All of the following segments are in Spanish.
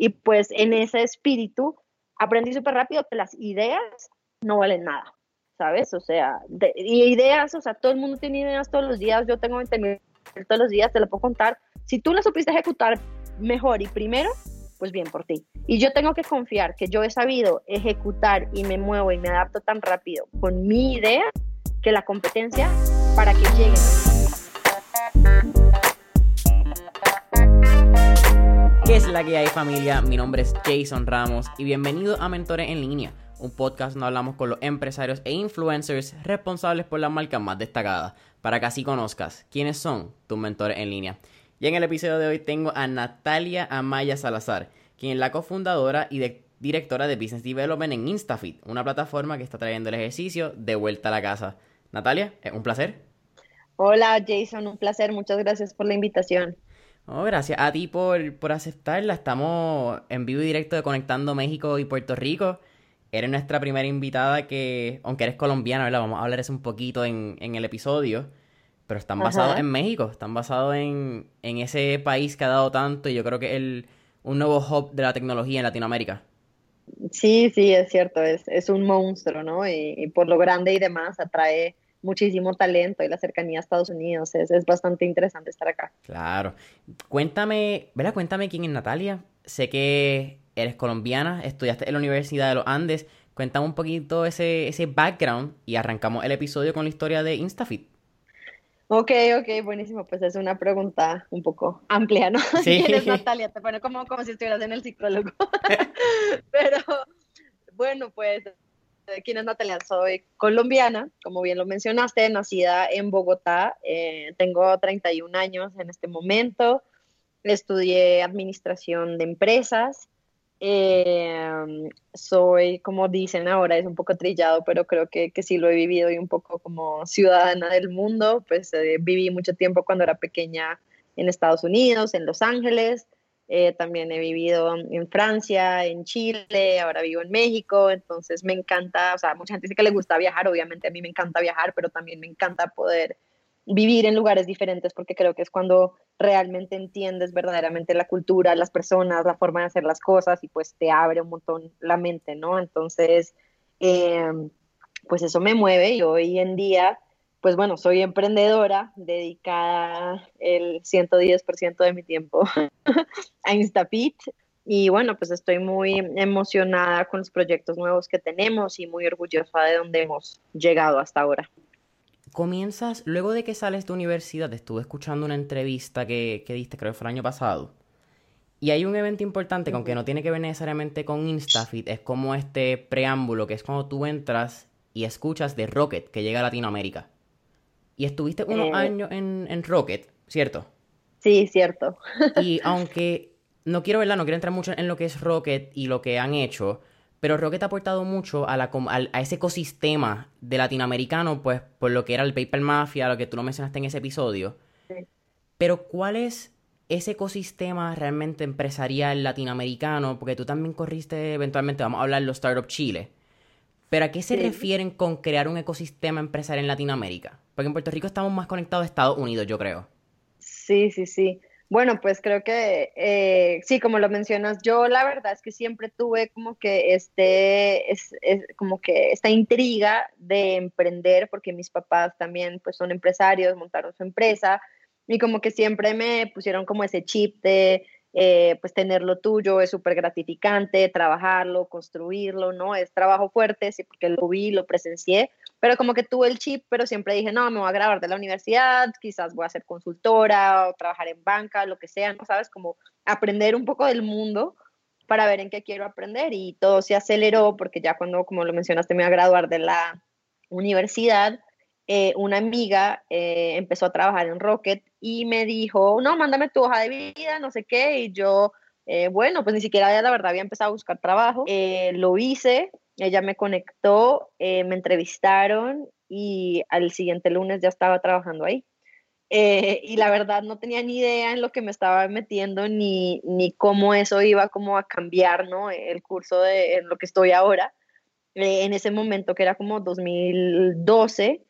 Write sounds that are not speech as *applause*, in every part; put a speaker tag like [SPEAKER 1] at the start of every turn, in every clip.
[SPEAKER 1] Y pues en ese espíritu aprendí súper rápido que las ideas no valen nada, ¿sabes? O sea, y ideas, o sea, todo el mundo tiene ideas todos los días, yo tengo 20 mil todos los días, te lo puedo contar. Si tú las supiste ejecutar mejor y primero, pues bien por ti. Y yo tengo que confiar que yo he sabido ejecutar y me muevo y me adapto tan rápido con mi idea que la competencia para que lleguen.
[SPEAKER 2] ¿Qué es la que hay familia? Mi nombre es Jason Ramos y bienvenido a Mentores en Línea, un podcast donde hablamos con los empresarios e influencers responsables por las marcas más destacadas, para que así conozcas quiénes son tus mentores en línea. Y en el episodio de hoy tengo a Natalia Amaya Salazar, quien es la cofundadora y directora de Business Development en Instafit, una plataforma que está trayendo el ejercicio de vuelta a la casa. Natalia, es un placer.
[SPEAKER 1] Hola Jason, un placer, muchas gracias por la invitación.
[SPEAKER 2] Oh, gracias a ti por, por aceptarla. Estamos en vivo y directo de Conectando México y Puerto Rico. Eres nuestra primera invitada que, aunque eres colombiana, ¿verdad? Vamos a hablar eso un poquito en, en el episodio pero están basados en México, están basados en, ese país que ha dado tanto y yo creo que es el, un nuevo hub de la tecnología en Latinoamérica.
[SPEAKER 1] Sí, sí, es cierto, es, es un monstruo, ¿no? Y, por lo grande y demás atrae muchísimo talento y la cercanía a Estados Unidos, es, es bastante interesante estar acá.
[SPEAKER 2] Claro. Cuéntame, ¿verdad? Cuéntame quién es Natalia. Sé que eres colombiana, estudiaste en la Universidad de los Andes. Cuéntame un poquito ese, ese background y arrancamos el episodio con la historia de Instafit.
[SPEAKER 1] Ok, ok, buenísimo. Pues es una pregunta un poco amplia, ¿no?
[SPEAKER 2] Sí. *laughs*
[SPEAKER 1] ¿Quién es Natalia? Te pone como, como si estuvieras en el psicólogo. *laughs* Pero bueno, pues, ¿quién es Natalia? Soy colombiana, como bien lo mencionaste, nacida en Bogotá. Eh, tengo 31 años en este momento. Estudié administración de empresas. Eh, soy, como dicen ahora, es un poco trillado, pero creo que, que sí lo he vivido y un poco como ciudadana del mundo. Pues eh, viví mucho tiempo cuando era pequeña en Estados Unidos, en Los Ángeles. Eh, también he vivido en Francia, en Chile, ahora vivo en México, entonces me encanta, o sea, mucha gente dice que le gusta viajar, obviamente a mí me encanta viajar, pero también me encanta poder vivir en lugares diferentes porque creo que es cuando realmente entiendes verdaderamente la cultura, las personas, la forma de hacer las cosas y pues te abre un montón la mente, ¿no? Entonces, em, pues eso me mueve y hoy en día, pues bueno, soy emprendedora dedicada el 110% de mi tiempo *laughs* a Instapit y bueno, pues estoy muy emocionada con los proyectos nuevos que tenemos y muy orgullosa de donde hemos llegado hasta ahora
[SPEAKER 2] comienzas, luego de que sales de universidad, estuve escuchando una entrevista que, que diste, creo que fue el año pasado. Y hay un evento importante, que aunque no tiene que ver necesariamente con Instafit, es como este preámbulo, que es cuando tú entras y escuchas de Rocket, que llega a Latinoamérica. Y estuviste unos eh. años en, en Rocket, ¿cierto?
[SPEAKER 1] Sí, cierto.
[SPEAKER 2] y aunque no quiero, ¿verdad? No quiero entrar mucho en lo que es Rocket y lo que han hecho, pero Rocket ha aportado mucho a, la, a, ese ecosistema de latinoamericano, pues por lo que era el Paper Mafia, lo que tú lo mencionaste en ese episodio. Pero ¿cuál es ese ecosistema realmente empresarial latinoamericano? Porque tú también corriste, eventualmente vamos a hablar de los Startup Chile. Pero ¿a qué se refieren con crear un ecosistema empresarial en Latinoamérica? Porque en Puerto Rico estamos más conectados a Estados Unidos, yo creo.
[SPEAKER 1] Sí, sí, sí. Bueno, pues creo que eh, sí, como lo mencionas, yo la verdad es que siempre tuve como que este, es, como que esta intriga de emprender, porque mis papás también pues son empresarios, montaron su empresa y como que siempre me pusieron como ese chip de eh, pues tener lo tuyo es súper gratificante, trabajarlo, construirlo, ¿no? Es trabajo fuerte, sí, porque lo vi, lo presencié, pero como que tuve el chip, pero siempre dije, no, me voy a graduar de la universidad, quizás voy a ser consultora o trabajar en banca, lo que sea, ¿no? ¿Sabes? Como aprender un poco del mundo para ver en qué quiero aprender y todo se aceleró porque ya cuando, como lo mencionaste, me voy a graduar de la universidad, eh, una amiga eh, empezó a trabajar en Rocket y me dijo, no, mándame tu hoja de vida, no sé qué, y yo, eh, bueno, pues ni siquiera la verdad había empezado a buscar trabajo, lo hice, ella me conectó, eh, me entrevistaron y al siguiente lunes ya estaba trabajando ahí. Eh, y la verdad no tenía ni idea en lo que me estaba metiendo ni, ni cómo eso iba como a cambiar, ¿no? El curso de en lo que estoy ahora. Eh, en ese momento que era como 2012,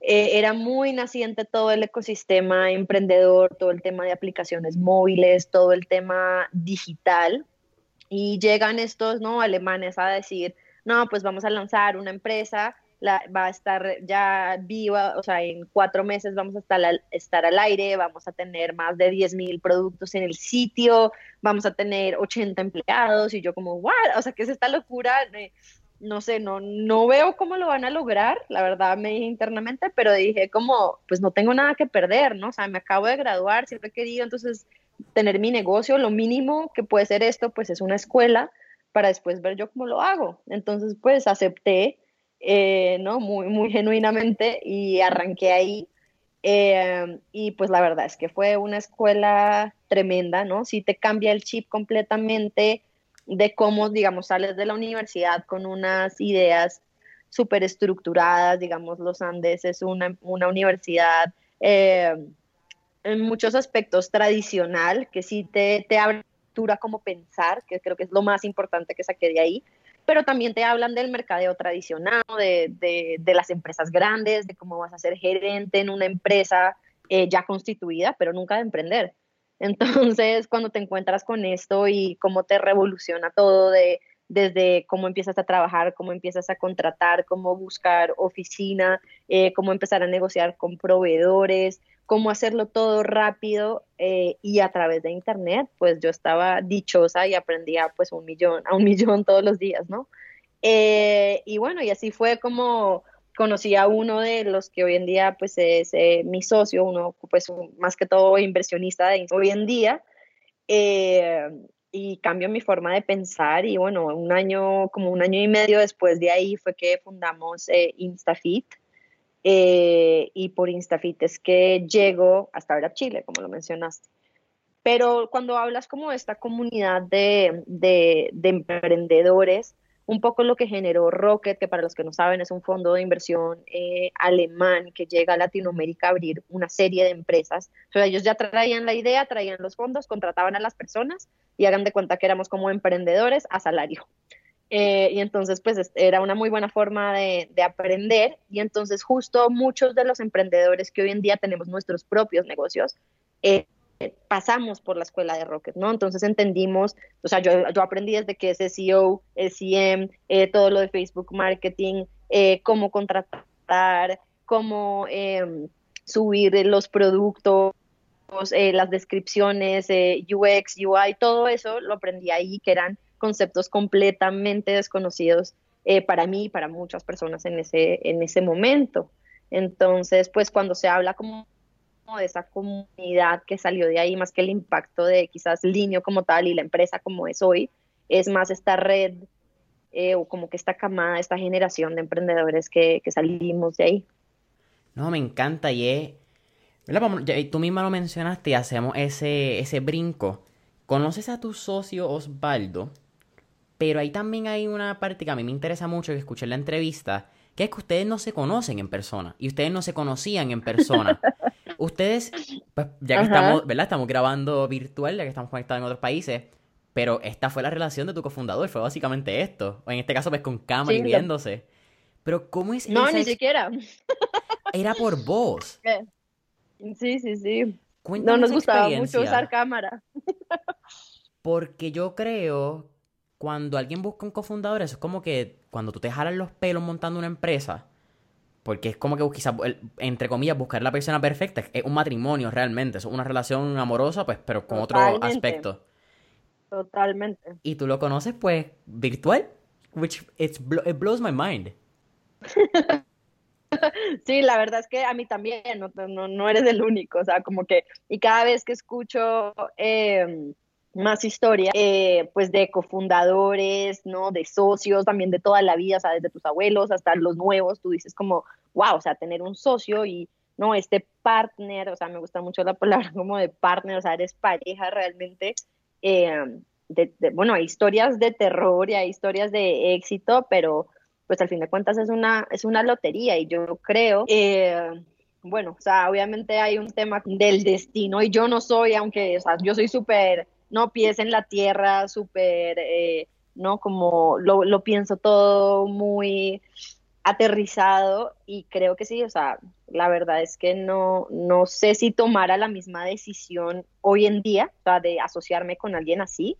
[SPEAKER 1] era muy naciente todo el ecosistema emprendedor, todo el tema de aplicaciones móviles, todo el tema digital. y llegan estos, ¿no? Alemanes a decir, no, pues vamos a lanzar una empresa, va a estar ya viva, o sea, en cuatro meses vamos a estar al, aire, vamos a tener más de 10 mil productos en el sitio, vamos a tener 80 empleados y yo como, what, o sea, ¿qué es esta locura? no sé, no, no veo cómo lo van a lograr, la verdad me dije internamente, pero dije como, pues no tengo nada que perder, ¿no? O sea, me acabo de graduar, siempre he querido entonces tener mi negocio, lo mínimo que puede ser esto, pues es una escuela para después ver yo cómo lo hago. Entonces, pues acepté, eh, ¿no? Muy, muy *laughs* genuinamente y arranqué ahí. Eh, y pues la verdad es que fue una escuela tremenda, ¿no? Sí te cambia el chip completamente, de cómo, digamos, sales de la universidad con unas ideas súper estructuradas, digamos, los Andes es una, universidad eh, en muchos aspectos tradicional, que sí te, te abre como pensar, que creo que es lo más importante que saqué de ahí, pero también te hablan del mercadeo tradicional, de, de, de las empresas grandes, de cómo vas a ser gerente en una empresa eh, ya constituida, pero nunca de emprender. Entonces, *laughs* cuando te encuentras con esto y cómo te revoluciona todo de desde cómo empiezas a trabajar, cómo empiezas a contratar, cómo buscar oficina, eh, cómo empezar a negociar con proveedores, cómo hacerlo todo rápido eh, y a través de internet, pues yo estaba dichosa y aprendía pues un millón, a un *laughs* millón todos los días, ¿no? Eh, y bueno, y así fue como conocí a uno de los que hoy en día pues es eh, mi socio, uno pues más que todo inversionista de hoy en día, eh, y cambio mi forma de pensar y bueno, un año, como un año y medio después de ahí fue que fundamos eh, y por InstaFit es que llego hasta ahora a Chile, como lo mencionaste. Pero cuando hablas como de esta comunidad de, de, de emprendedores, un poco lo que generó Rocket, que para los que no saben es un fondo de inversión eh, alemán que llega a Latinoamérica a abrir una serie de empresas. O sea, ellos ya traían la idea, traían los fondos, contrataban a las personas y hagan de cuenta que éramos como emprendedores a salario. Eh, y entonces, pues era una muy buena forma de, aprender. Y entonces, justo muchos de los emprendedores que hoy en día tenemos nuestros propios negocios, eh, pasamos por la escuela de Rocket, ¿no? Entonces entendimos, o sea, yo, yo aprendí desde que es SEO, SEM, eh, todo lo de Facebook Marketing, eh, cómo contratar, cómo em, subir los productos, eh, las descripciones, UX, UI, todo eso lo aprendí ahí, que eran conceptos completamente desconocidos para mí y para muchas personas en ese, en ese momento. Entonces, pues cuando se habla como de esa comunidad que salió de ahí, más que el impacto de quizás Linio como tal y la empresa como es hoy, es más esta red eh, o como que esta camada, esta generación de emprendedores que, salimos de ahí.
[SPEAKER 2] No, me encanta y es... Tú misma lo mencionaste hacemos ese, ese brinco. Conoces a tu socio Osvaldo, pero ahí también hay una parte que a mí me interesa mucho que escuché en la entrevista, que es que ustedes no se conocen en persona y ustedes no se conocían en persona. *laughs* Ustedes, pues, ya que estamos, ¿verdad? Estamos grabando virtual, ya que estamos conectados en otros países, pero esta fue la relación de tu cofundador, fue básicamente esto. O en este caso, pues con cámara y viéndose. Pero, ¿cómo es
[SPEAKER 1] No, ni siquiera.
[SPEAKER 2] Era por voz. *laughs*
[SPEAKER 1] Sí, sí, sí. no nos gustaba mucho usar cámara. *laughs*
[SPEAKER 2] Porque yo creo, cuando alguien busca un cofundador, eso es como que cuando tú te jalas los pelos montando una empresa porque es como que quizás, entre comillas, buscar la persona perfecta. Es un matrimonio realmente. Es una relación amorosa, pues, pero con otro aspecto.
[SPEAKER 1] Totalmente.
[SPEAKER 2] Y tú lo conoces, pues, virtual. Which it blows my mind. *laughs*
[SPEAKER 1] sí, la verdad es que a mí también, no, no, eres el único. O sea, como que, y cada vez que escucho eh, más historia, eh, pues de cofundadores, ¿no? De socios, también de toda la vida, o sea, desde tus abuelos hasta los nuevos, tú dices como, wow, o sea, tener un socio y, ¿no? Este partner, o sea, me gusta mucho la palabra como de partner, o sea, eres pareja realmente. De, bueno, hay historias de terror y hay historias de éxito, pero pues al fin de cuentas es una, es una lotería y yo creo... Eh, bueno, o sea, obviamente hay un tema del destino y yo no soy, aunque, o sea, yo soy súper no pies en la tierra, súper, eh, ¿no? Como lo, lo, pienso todo muy aterrizado y creo que sí, o sea, la verdad es que no, no sé si tomara la misma decisión hoy en día, o sea, de asociarme con alguien así.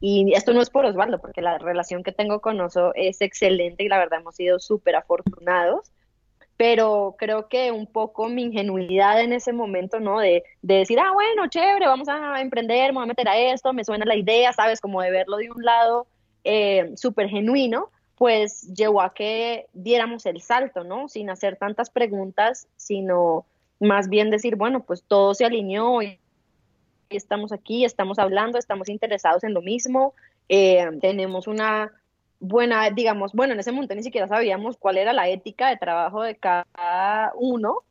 [SPEAKER 1] y esto no es por Osvaldo, porque la relación que tengo con Oso es excelente y la verdad hemos sido súper afortunados, pero creo que un poco mi ingenuidad en ese momento, ¿no? De, de, decir, ah, bueno, chévere, vamos a emprender, me voy a meter a esto, me suena la idea, ¿sabes? Como de verlo de un lado eh, súper genuino, pues llevó a que diéramos el salto, ¿no? Sin hacer tantas preguntas, sino más bien decir, bueno, pues todo se alineó y estamos aquí, estamos hablando, estamos interesados en lo mismo, eh, tenemos una buena, digamos, bueno, en ese momento ni siquiera sabíamos cuál era la ética de trabajo de cada uno,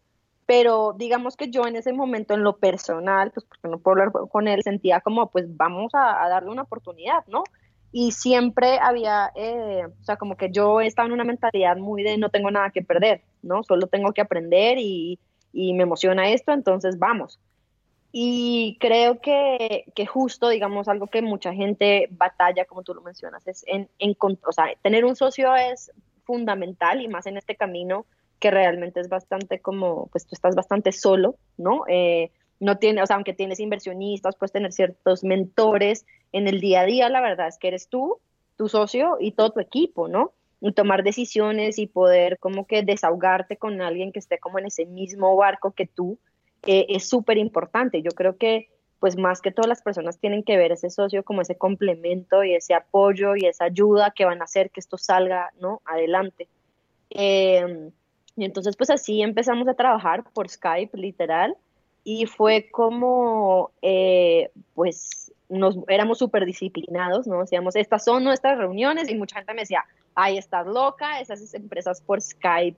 [SPEAKER 1] pero digamos que yo en ese momento en lo personal, pues porque no puedo hablar con él, sentía como, pues vamos a, darle una oportunidad, ¿no? Y siempre había, eh, o sea, como que yo estaba en una mentalidad muy de no tengo nada que perder, ¿no? Solo tengo que aprender y, y me emociona esto, entonces vamos. Y creo que, que, justo, digamos, algo que mucha gente batalla, como tú lo mencionas, es en, en, o tener un socio es fundamental y más en este camino que realmente es bastante como, pues tú estás bastante solo, ¿no? Eh, no tiene, o sea, aunque tienes inversionistas, puedes tener ciertos mentores en el día a día, la verdad es que eres tú, tu socio y todo tu equipo, ¿no? Y tomar decisiones y poder como que desahogarte con alguien que esté como en ese mismo barco que tú es súper importante. Yo creo que pues más que todas las personas tienen que ver ese socio como ese complemento y ese apoyo y esa ayuda que van a hacer que esto salga ¿no? adelante. Em, y entonces pues así empezamos a trabajar por Skype literal y fue como eh, pues nos éramos súper disciplinados, ¿no? Decíamos, estas son nuestras reuniones y mucha gente me decía, ay, estás loca, esas empresas por Skype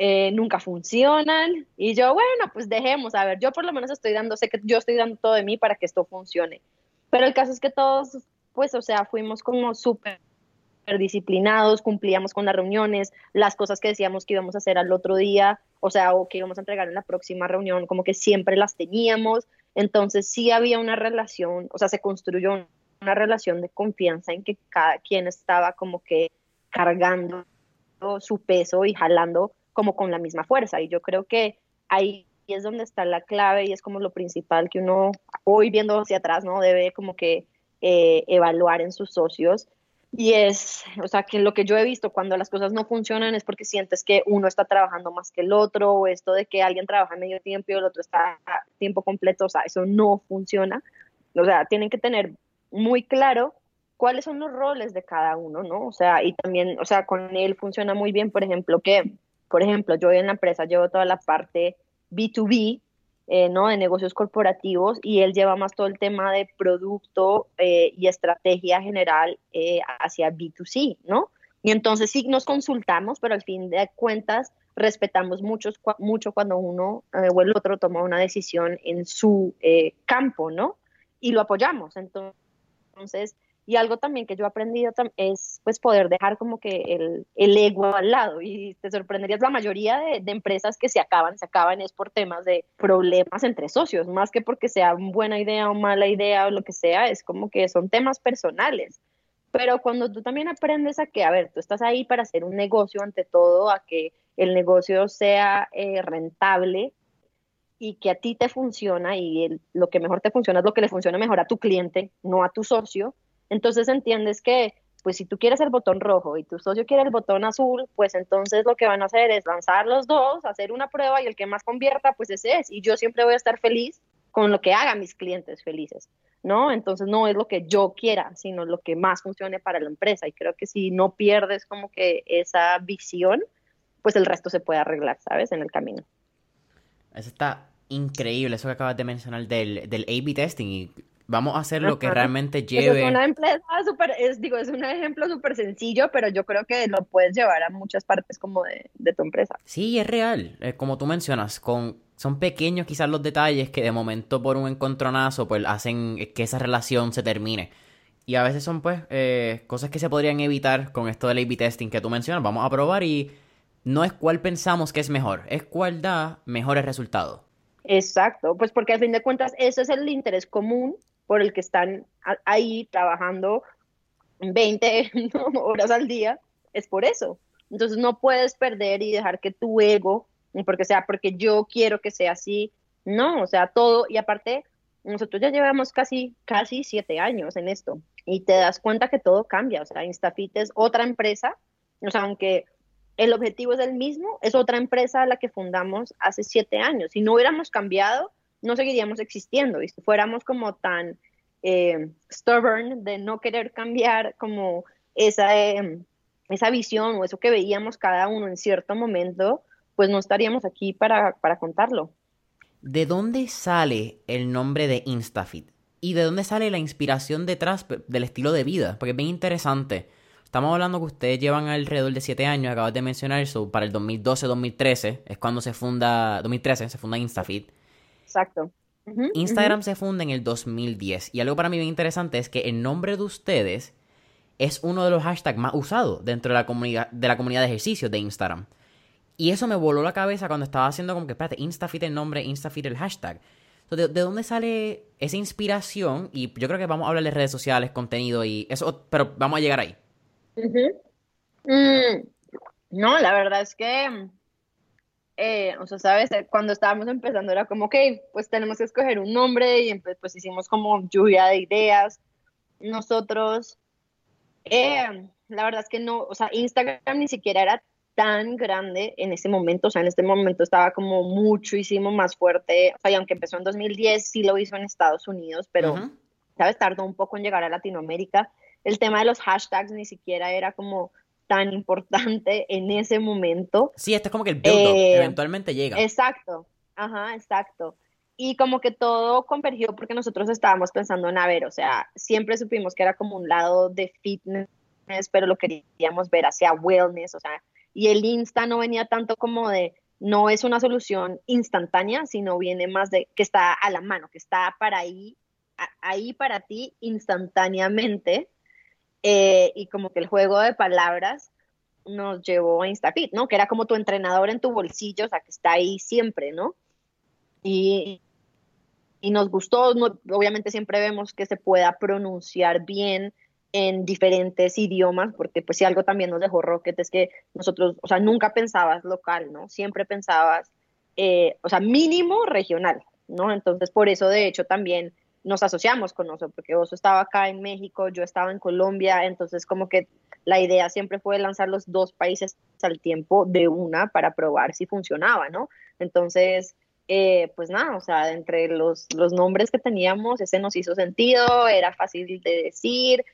[SPEAKER 1] eh, nunca funcionan. Y yo, bueno, pues dejemos, a ver, yo por lo menos estoy dando, sé que yo estoy dando todo de mí para que esto funcione. Pero el caso es que todos, pues, o sea, fuimos como súper disciplinados, cumplíamos con las reuniones, las cosas que decíamos que íbamos a hacer al otro día, o sea, o que íbamos a entregar en la próxima reunión, como que siempre las teníamos. Entonces sí había una relación, o sea, se construyó una relación de confianza en que cada quien estaba como que cargando su peso y jalando como con la misma fuerza. Y yo creo que ahí es donde está la clave y es como lo principal que uno hoy viendo hacia atrás, ¿no? Debe como que eh, evaluar en sus socios. Y es, o sea, que lo que yo he visto cuando las cosas no funcionan es porque sientes que uno está trabajando más que el otro, o esto de que alguien trabaja medio tiempo y el otro está a tiempo completo, o sea, eso no funciona. O sea, tienen que tener muy claro cuáles son los roles de cada uno, ¿no? O sea, y también, o sea, con él funciona muy bien, por ejemplo, que por ejemplo, yo en la empresa llevo toda la parte B2B, eh, ¿no? De negocios corporativos y él lleva más todo el tema de producto eh, y estrategia general eh, hacia B2C, ¿no? Y entonces sí nos consultamos, pero al fin de cuentas respetamos mucho, mucho cuando uno o el otro toma una decisión en su campo, ¿no? Y lo apoyamos. Entonces, y algo también que yo he aprendido es pues poder dejar como que el, el ego al lado y te sorprenderías, la mayoría de, empresas que se acaban, se acaban es por temas de problemas entre socios, más que porque sea buena idea o mala idea o lo que sea, es como que son temas personales. Pero cuando tú también aprendes a que, a ver, tú estás ahí para hacer un negocio ante todo, a que el negocio sea eh, rentable y que a ti te funciona y lo que mejor te funciona es lo que le funciona mejor a tu cliente, no a tu socio, entonces entiendes que, pues si tú quieres el botón rojo y tu socio quiere el botón azul, pues entonces lo que van a hacer es lanzar los dos, hacer una prueba y el que más convierta, pues ese es. Y yo siempre voy a estar feliz con lo que haga mis clientes felices, ¿no? Entonces no es lo que yo quiera, sino lo que más funcione para la empresa. Y creo que si no pierdes como que esa visión, pues el resto se puede arreglar, ¿sabes? En el camino.
[SPEAKER 2] Eso está increíble, eso que acabas de mencionar del, del A-B testing. Vamos a hacer lo que realmente lleve.
[SPEAKER 1] Es una empresa super, es, digo, es un ejemplo súper sencillo, pero yo creo que lo puedes llevar a muchas partes como de, de tu empresa.
[SPEAKER 2] Sí, es real. Eh, como tú mencionas, con, son pequeños quizás los detalles que de momento por un encontronazo pues hacen que esa relación se termine. Y a veces son pues eh, cosas que se podrían evitar con esto del A-B testing que tú mencionas. Vamos a probar y no es cuál pensamos que es mejor, es cuál da mejores resultados.
[SPEAKER 1] Exacto, pues porque al fin de cuentas ese es el interés común por el que están ahí trabajando 20 *laughs* horas al día, es por eso. Entonces no puedes perder y dejar que tu ego, porque sea porque yo quiero que sea así, no, o sea, todo, y aparte, nosotros ya llevamos casi, casi siete años en esto y te das cuenta que todo cambia. O sea, Instafit es otra empresa, o sea, aunque el objetivo es el mismo, es otra empresa la que fundamos hace siete años. Si no hubiéramos cambiado, no seguiríamos existiendo. Y si fuéramos como tan eh, stubborn de no querer cambiar como esa, em, esa visión o eso que veíamos cada uno en cierto momento, pues no estaríamos aquí para, para contarlo.
[SPEAKER 2] ¿De dónde sale el nombre de Instafit? ¿Y de dónde sale la inspiración detrás del estilo de vida? Porque es bien interesante. Estamos hablando que ustedes llevan alrededor de 7 años, acabas de mencionar eso, para el 2012-2013 es cuando se funda, 2013 se funda Instafit.
[SPEAKER 1] Exacto.
[SPEAKER 2] Instagram se funda en el 2010 y algo para mí bien interesante es que el nombre de ustedes es uno de los hashtags más usados dentro de la comunidad de, la comunidad de ejercicios de Instagram. Y eso me voló la cabeza cuando estaba haciendo como que, espérate, Instafit el nombre, Instafit el hashtag. ¿de, dónde sale esa inspiración? Y yo creo que vamos a hablar de redes sociales, contenido y eso, pero vamos a llegar ahí.
[SPEAKER 1] Mm, no, la verdad es que, eh, o sea, sabes, cuando estábamos empezando era como, ok, pues tenemos que escoger un nombre y pues hicimos como lluvia de ideas. Nosotros, eh, la verdad es que no, o sea, Instagram ni siquiera era tan grande en ese momento, o sea, en este momento estaba como muchísimo más fuerte, o sea, y aunque empezó en 2010, sí lo hizo en Estados Unidos, pero, ¿sabes? Tardó un poco en llegar a Latinoamérica. El tema de los hashtags ni siquiera era como tan importante en ese momento.
[SPEAKER 2] Sí, esto es como que el build eh, eventualmente llega.
[SPEAKER 1] Exacto, ajá, exacto. Y como que todo convergió porque nosotros estábamos pensando en, a ver, o sea, siempre supimos que era como un lado de fitness, pero lo queríamos ver hacia wellness, o sea, y el Insta no venía tanto como de, no es una solución instantánea, sino viene más de que está a la mano, que está para ahí, ahí para ti instantáneamente. Eh, y como que el juego de palabras nos llevó a InstaFit, ¿no? Que era como tu entrenador en tu bolsillo, o sea, que está ahí siempre, ¿no? Y, y nos gustó, obviamente siempre vemos que se pueda pronunciar bien, en diferentes idiomas, porque pues si algo también nos dejó Rocket es que nosotros, o sea, nunca pensabas local, ¿no? Siempre pensabas, eh, o sea, mínimo regional, ¿no? Entonces, por eso, de hecho, también nos asociamos con Oso, porque Oso estaba acá en México, yo estaba en Colombia, entonces como que la idea siempre fue lanzar los dos países al tiempo de una para probar si funcionaba, ¿no? Entonces, eh, pues nada, o sea, entre los, los nombres que teníamos, ese nos hizo sentido, era fácil de decir,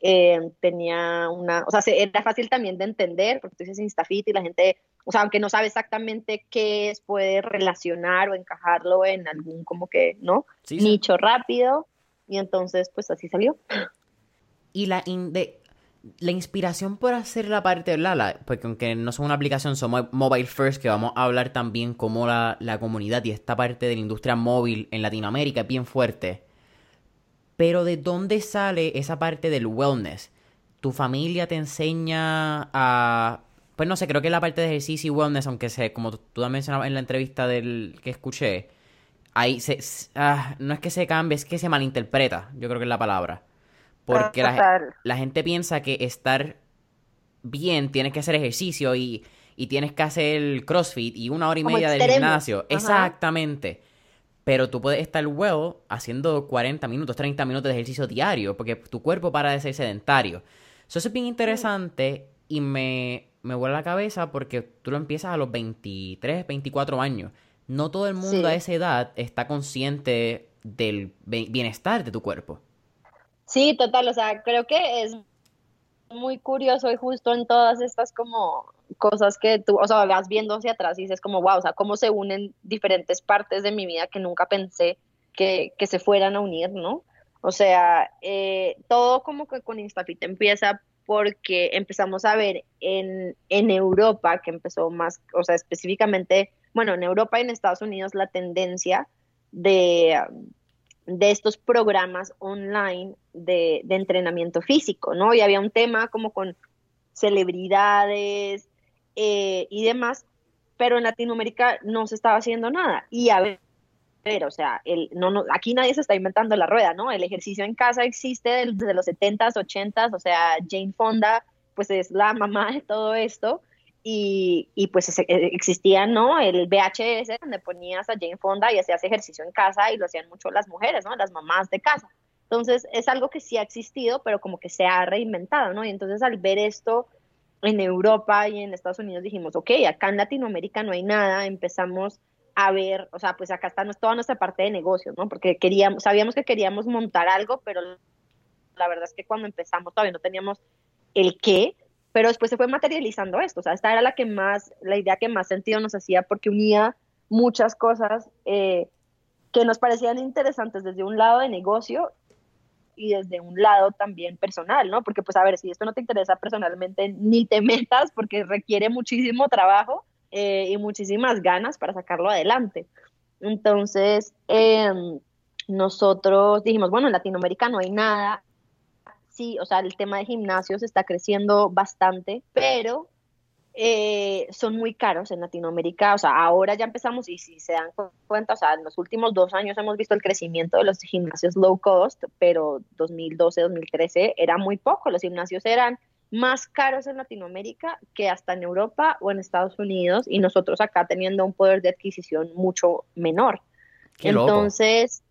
[SPEAKER 1] eh, tenía una, o sea, era fácil también de entender, porque tú dices Instafit y la gente, o sea, aunque no sabe exactamente qué es, puede relacionar o encajarlo en algún como que, ¿no? Nicho rápido, y entonces, pues así salió.
[SPEAKER 2] Y la, de, la inspiración por hacer la parte de Lala, porque aunque no son una aplicación, somos mobile first, que vamos a hablar también como la, la comunidad y esta parte de la industria móvil en Latinoamérica es bien fuerte pero ¿de dónde sale esa parte del wellness? ¿Tu familia te enseña a... Pues no sé, creo que la parte de ejercicio y wellness, aunque sé, como tú has mencionado en la entrevista del que escuché, ahí se, ah, no es que se cambie, es que se malinterpreta, yo creo que es la palabra. Porque la, gente piensa que estar bien tienes que hacer ejercicio y, y tienes que hacer crossfit y una hora y media del gimnasio. Exactamente. Pero tú puedes estar well haciendo 40 minutos, 30 minutos de ejercicio diario, porque tu cuerpo para de ser sedentario. Eso es bien interesante y me, me vuela la cabeza porque tú lo empiezas a los 23, 24 años. No todo el mundo a esa edad está consciente del bienestar de tu cuerpo.
[SPEAKER 1] Sí, total, o sea, creo que es muy curioso y justo en todas estas como cosas que tú, o sea, vas viendo hacia atrás y dices como, wow, o sea, cómo se unen diferentes partes de mi vida que nunca pensé que, que se fueran a unir, ¿no? O sea, eh, todo como que con Instafit empieza porque empezamos a ver en, en Europa, que empezó más, o sea, específicamente, bueno, en Europa y en Estados Unidos la tendencia de, de estos programas online de, de, entrenamiento físico, ¿no? Y había un tema como con celebridades eh, y demás, pero en Latinoamérica no se estaba haciendo nada. Y a ver, o sea, el, no, no, aquí nadie se está inventando la rueda, ¿no? El ejercicio en casa existe desde los 70s, 80s, o sea, Jane Fonda, pues es la mamá de todo esto. y, y, pues e, existía, ¿no? El VHS donde ponías a Jane Fonda y hacías ejercicio en casa y lo hacían mucho las mujeres, ¿no? Las mamás de casa. Entonces es algo que sí ha existido, pero como que se ha reinventado, ¿no? Y entonces al ver esto en Europa y en Estados Unidos dijimos, ok, acá en Latinoamérica no hay nada, empezamos a ver, o sea, pues acá está toda nuestra parte de negocios, ¿no? Porque queríamos, sabíamos que queríamos montar algo, pero la verdad es que cuando empezamos todavía no teníamos el qué, pero después se fue materializando esto, o sea, esta era la que más, la idea que más sentido nos hacía porque unía muchas cosas eh, que nos parecían interesantes desde un lado de negocio y desde un lado también personal, ¿no? Porque pues a ver, si esto no te interesa personalmente, ni te metas porque requiere muchísimo trabajo eh, y muchísimas ganas para sacarlo adelante. Entonces, em, nosotros dijimos, bueno, en Latinoamérica no hay nada. Sí, o sea, el tema de gimnasios está creciendo bastante, pero eh, son muy caros en Latinoamérica. O sea, ahora ya empezamos y si se dan cuenta, o sea, en los últimos dos años hemos visto el crecimiento de los gimnasios low cost, pero 2012, 2013 era muy poco. Los gimnasios eran más caros en Latinoamérica que hasta en Europa o en Estados Unidos y nosotros acá teniendo un poder de adquisición mucho menor. Entonces,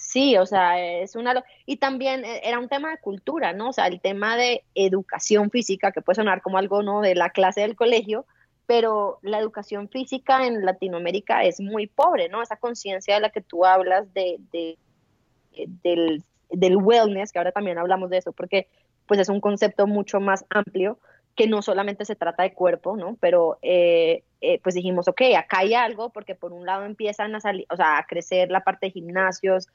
[SPEAKER 1] Sí, o sea, es una... Y también eh, era un tema de cultura, ¿no? O sea, el tema de educación física, que puede sonar como algo, ¿no? De la clase del colegio, pero la educación física en Latinoamérica es muy pobre, ¿no? Esa conciencia de la que tú hablas de, de, del, del wellness, que ahora también hablamos de eso, porque pues es un concepto mucho más amplio que no solamente se trata de cuerpo, ¿no? Pero eh, eh, pues dijimos, ok, acá hay algo, porque por un lado empiezan a salir, o sea, a crecer la parte de gimnasios,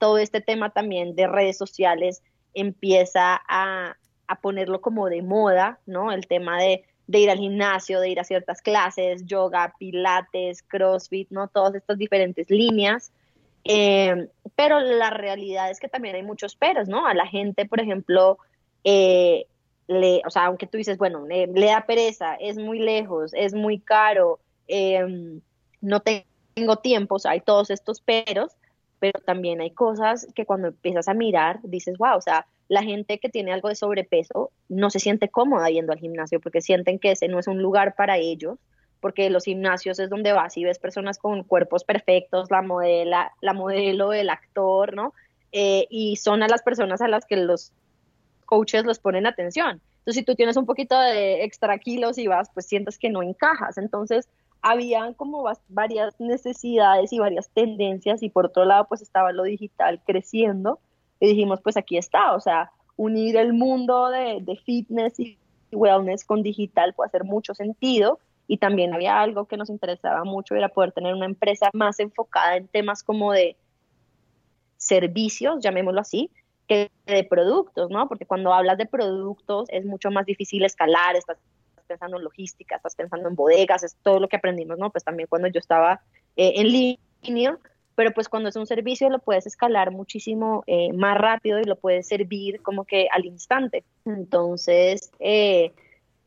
[SPEAKER 1] todo este tema también de redes sociales empieza a, ponerlo como de moda, ¿no? El tema de, ir al gimnasio, de ir a ciertas clases, yoga, pilates, crossfit, ¿no? Todas estas diferentes líneas. Eh, pero la realidad es que también hay muchos peros, ¿no? A la gente, por ejemplo, eh, le, o sea, aunque tú dices, bueno, le, da pereza, es muy lejos, es muy caro, eh, no tengo tiempo, hay todos estos peros, pero también hay cosas que cuando empiezas a mirar dices, wow, o sea, la gente que tiene algo de sobrepeso no se siente cómoda yendo al gimnasio porque sienten que ese no es un lugar para ellos, porque los gimnasios es donde vas y ves personas con cuerpos perfectos, la, modela, la modelo, el actor, ¿no? Eh, y son a las personas a las que los coaches les ponen atención. Entonces, si tú tienes un poquito de extra kilos y vas, pues sientes que no encajas. Entonces, habían como varias necesidades y varias tendencias y por otro lado pues estaba lo digital creciendo y dijimos pues aquí está, o sea, unir el mundo de, fitness y wellness con digital puede hacer mucho sentido y también había algo que nos interesaba mucho era poder tener una empresa más enfocada en temas como de servicios, llamémoslo así, que de productos, ¿no? Porque cuando hablas de productos es mucho más difícil escalar, estás pensando en logística, estás pensando en bodegas, es todo lo que aprendimos, ¿no? Pues también cuando yo estaba eh, en línea, pero pues cuando es un servicio lo puedes escalar muchísimo eh, más rápido y lo puedes servir como que al instante. Entonces, eh,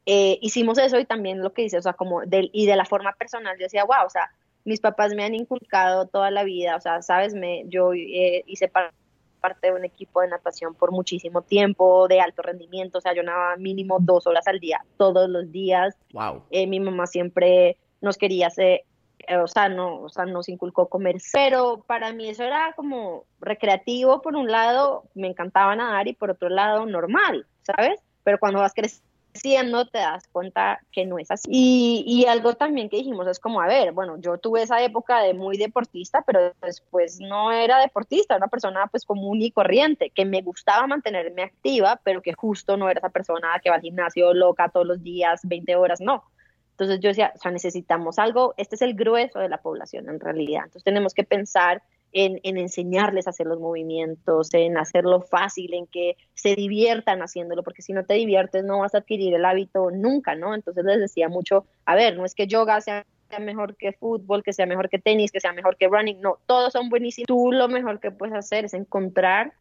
[SPEAKER 1] hicimos eso y también lo que dice, o sea, como del, y de la forma personal, yo decía, wow, o sea, mis papás me han inculcado toda la vida, o sea, sabes, me, yo hice parte parte de un equipo de natación por muchísimo tiempo, de alto rendimiento, o sea, yo nadaba mínimo dos horas al día, todos los días.
[SPEAKER 2] Wow.
[SPEAKER 1] Eh, mi mamá siempre nos quería hacer, eh, o sea, no, o sea, nos inculcó comer, pero para mí eso era como recreativo, por un lado, me encantaba nadar y por otro lado, normal, ¿sabes? Pero cuando vas creciendo, te das cuenta que no es así. Y, algo también que dijimos es como, a ver, bueno, yo tuve esa época de muy deportista, pero después no era deportista, era una persona pues común y corriente, que me gustaba mantenerme activa, pero que justo no era esa persona que va al gimnasio loca todos los días, 20 horas, no. Entonces yo decía, o sea, necesitamos algo, este es el grueso de la población en realidad, entonces tenemos que pensar en, enseñarles a hacer los movimientos, en hacerlo fácil, en que se diviertan haciéndolo, porque si no te diviertes no vas a adquirir el hábito nunca, ¿no? Entonces les decía mucho, a ver, no es que yoga sea mejor que fútbol, que sea mejor que tenis, que sea mejor que running, no, todos son buenísimos. Tú lo mejor que puedes hacer es encontrar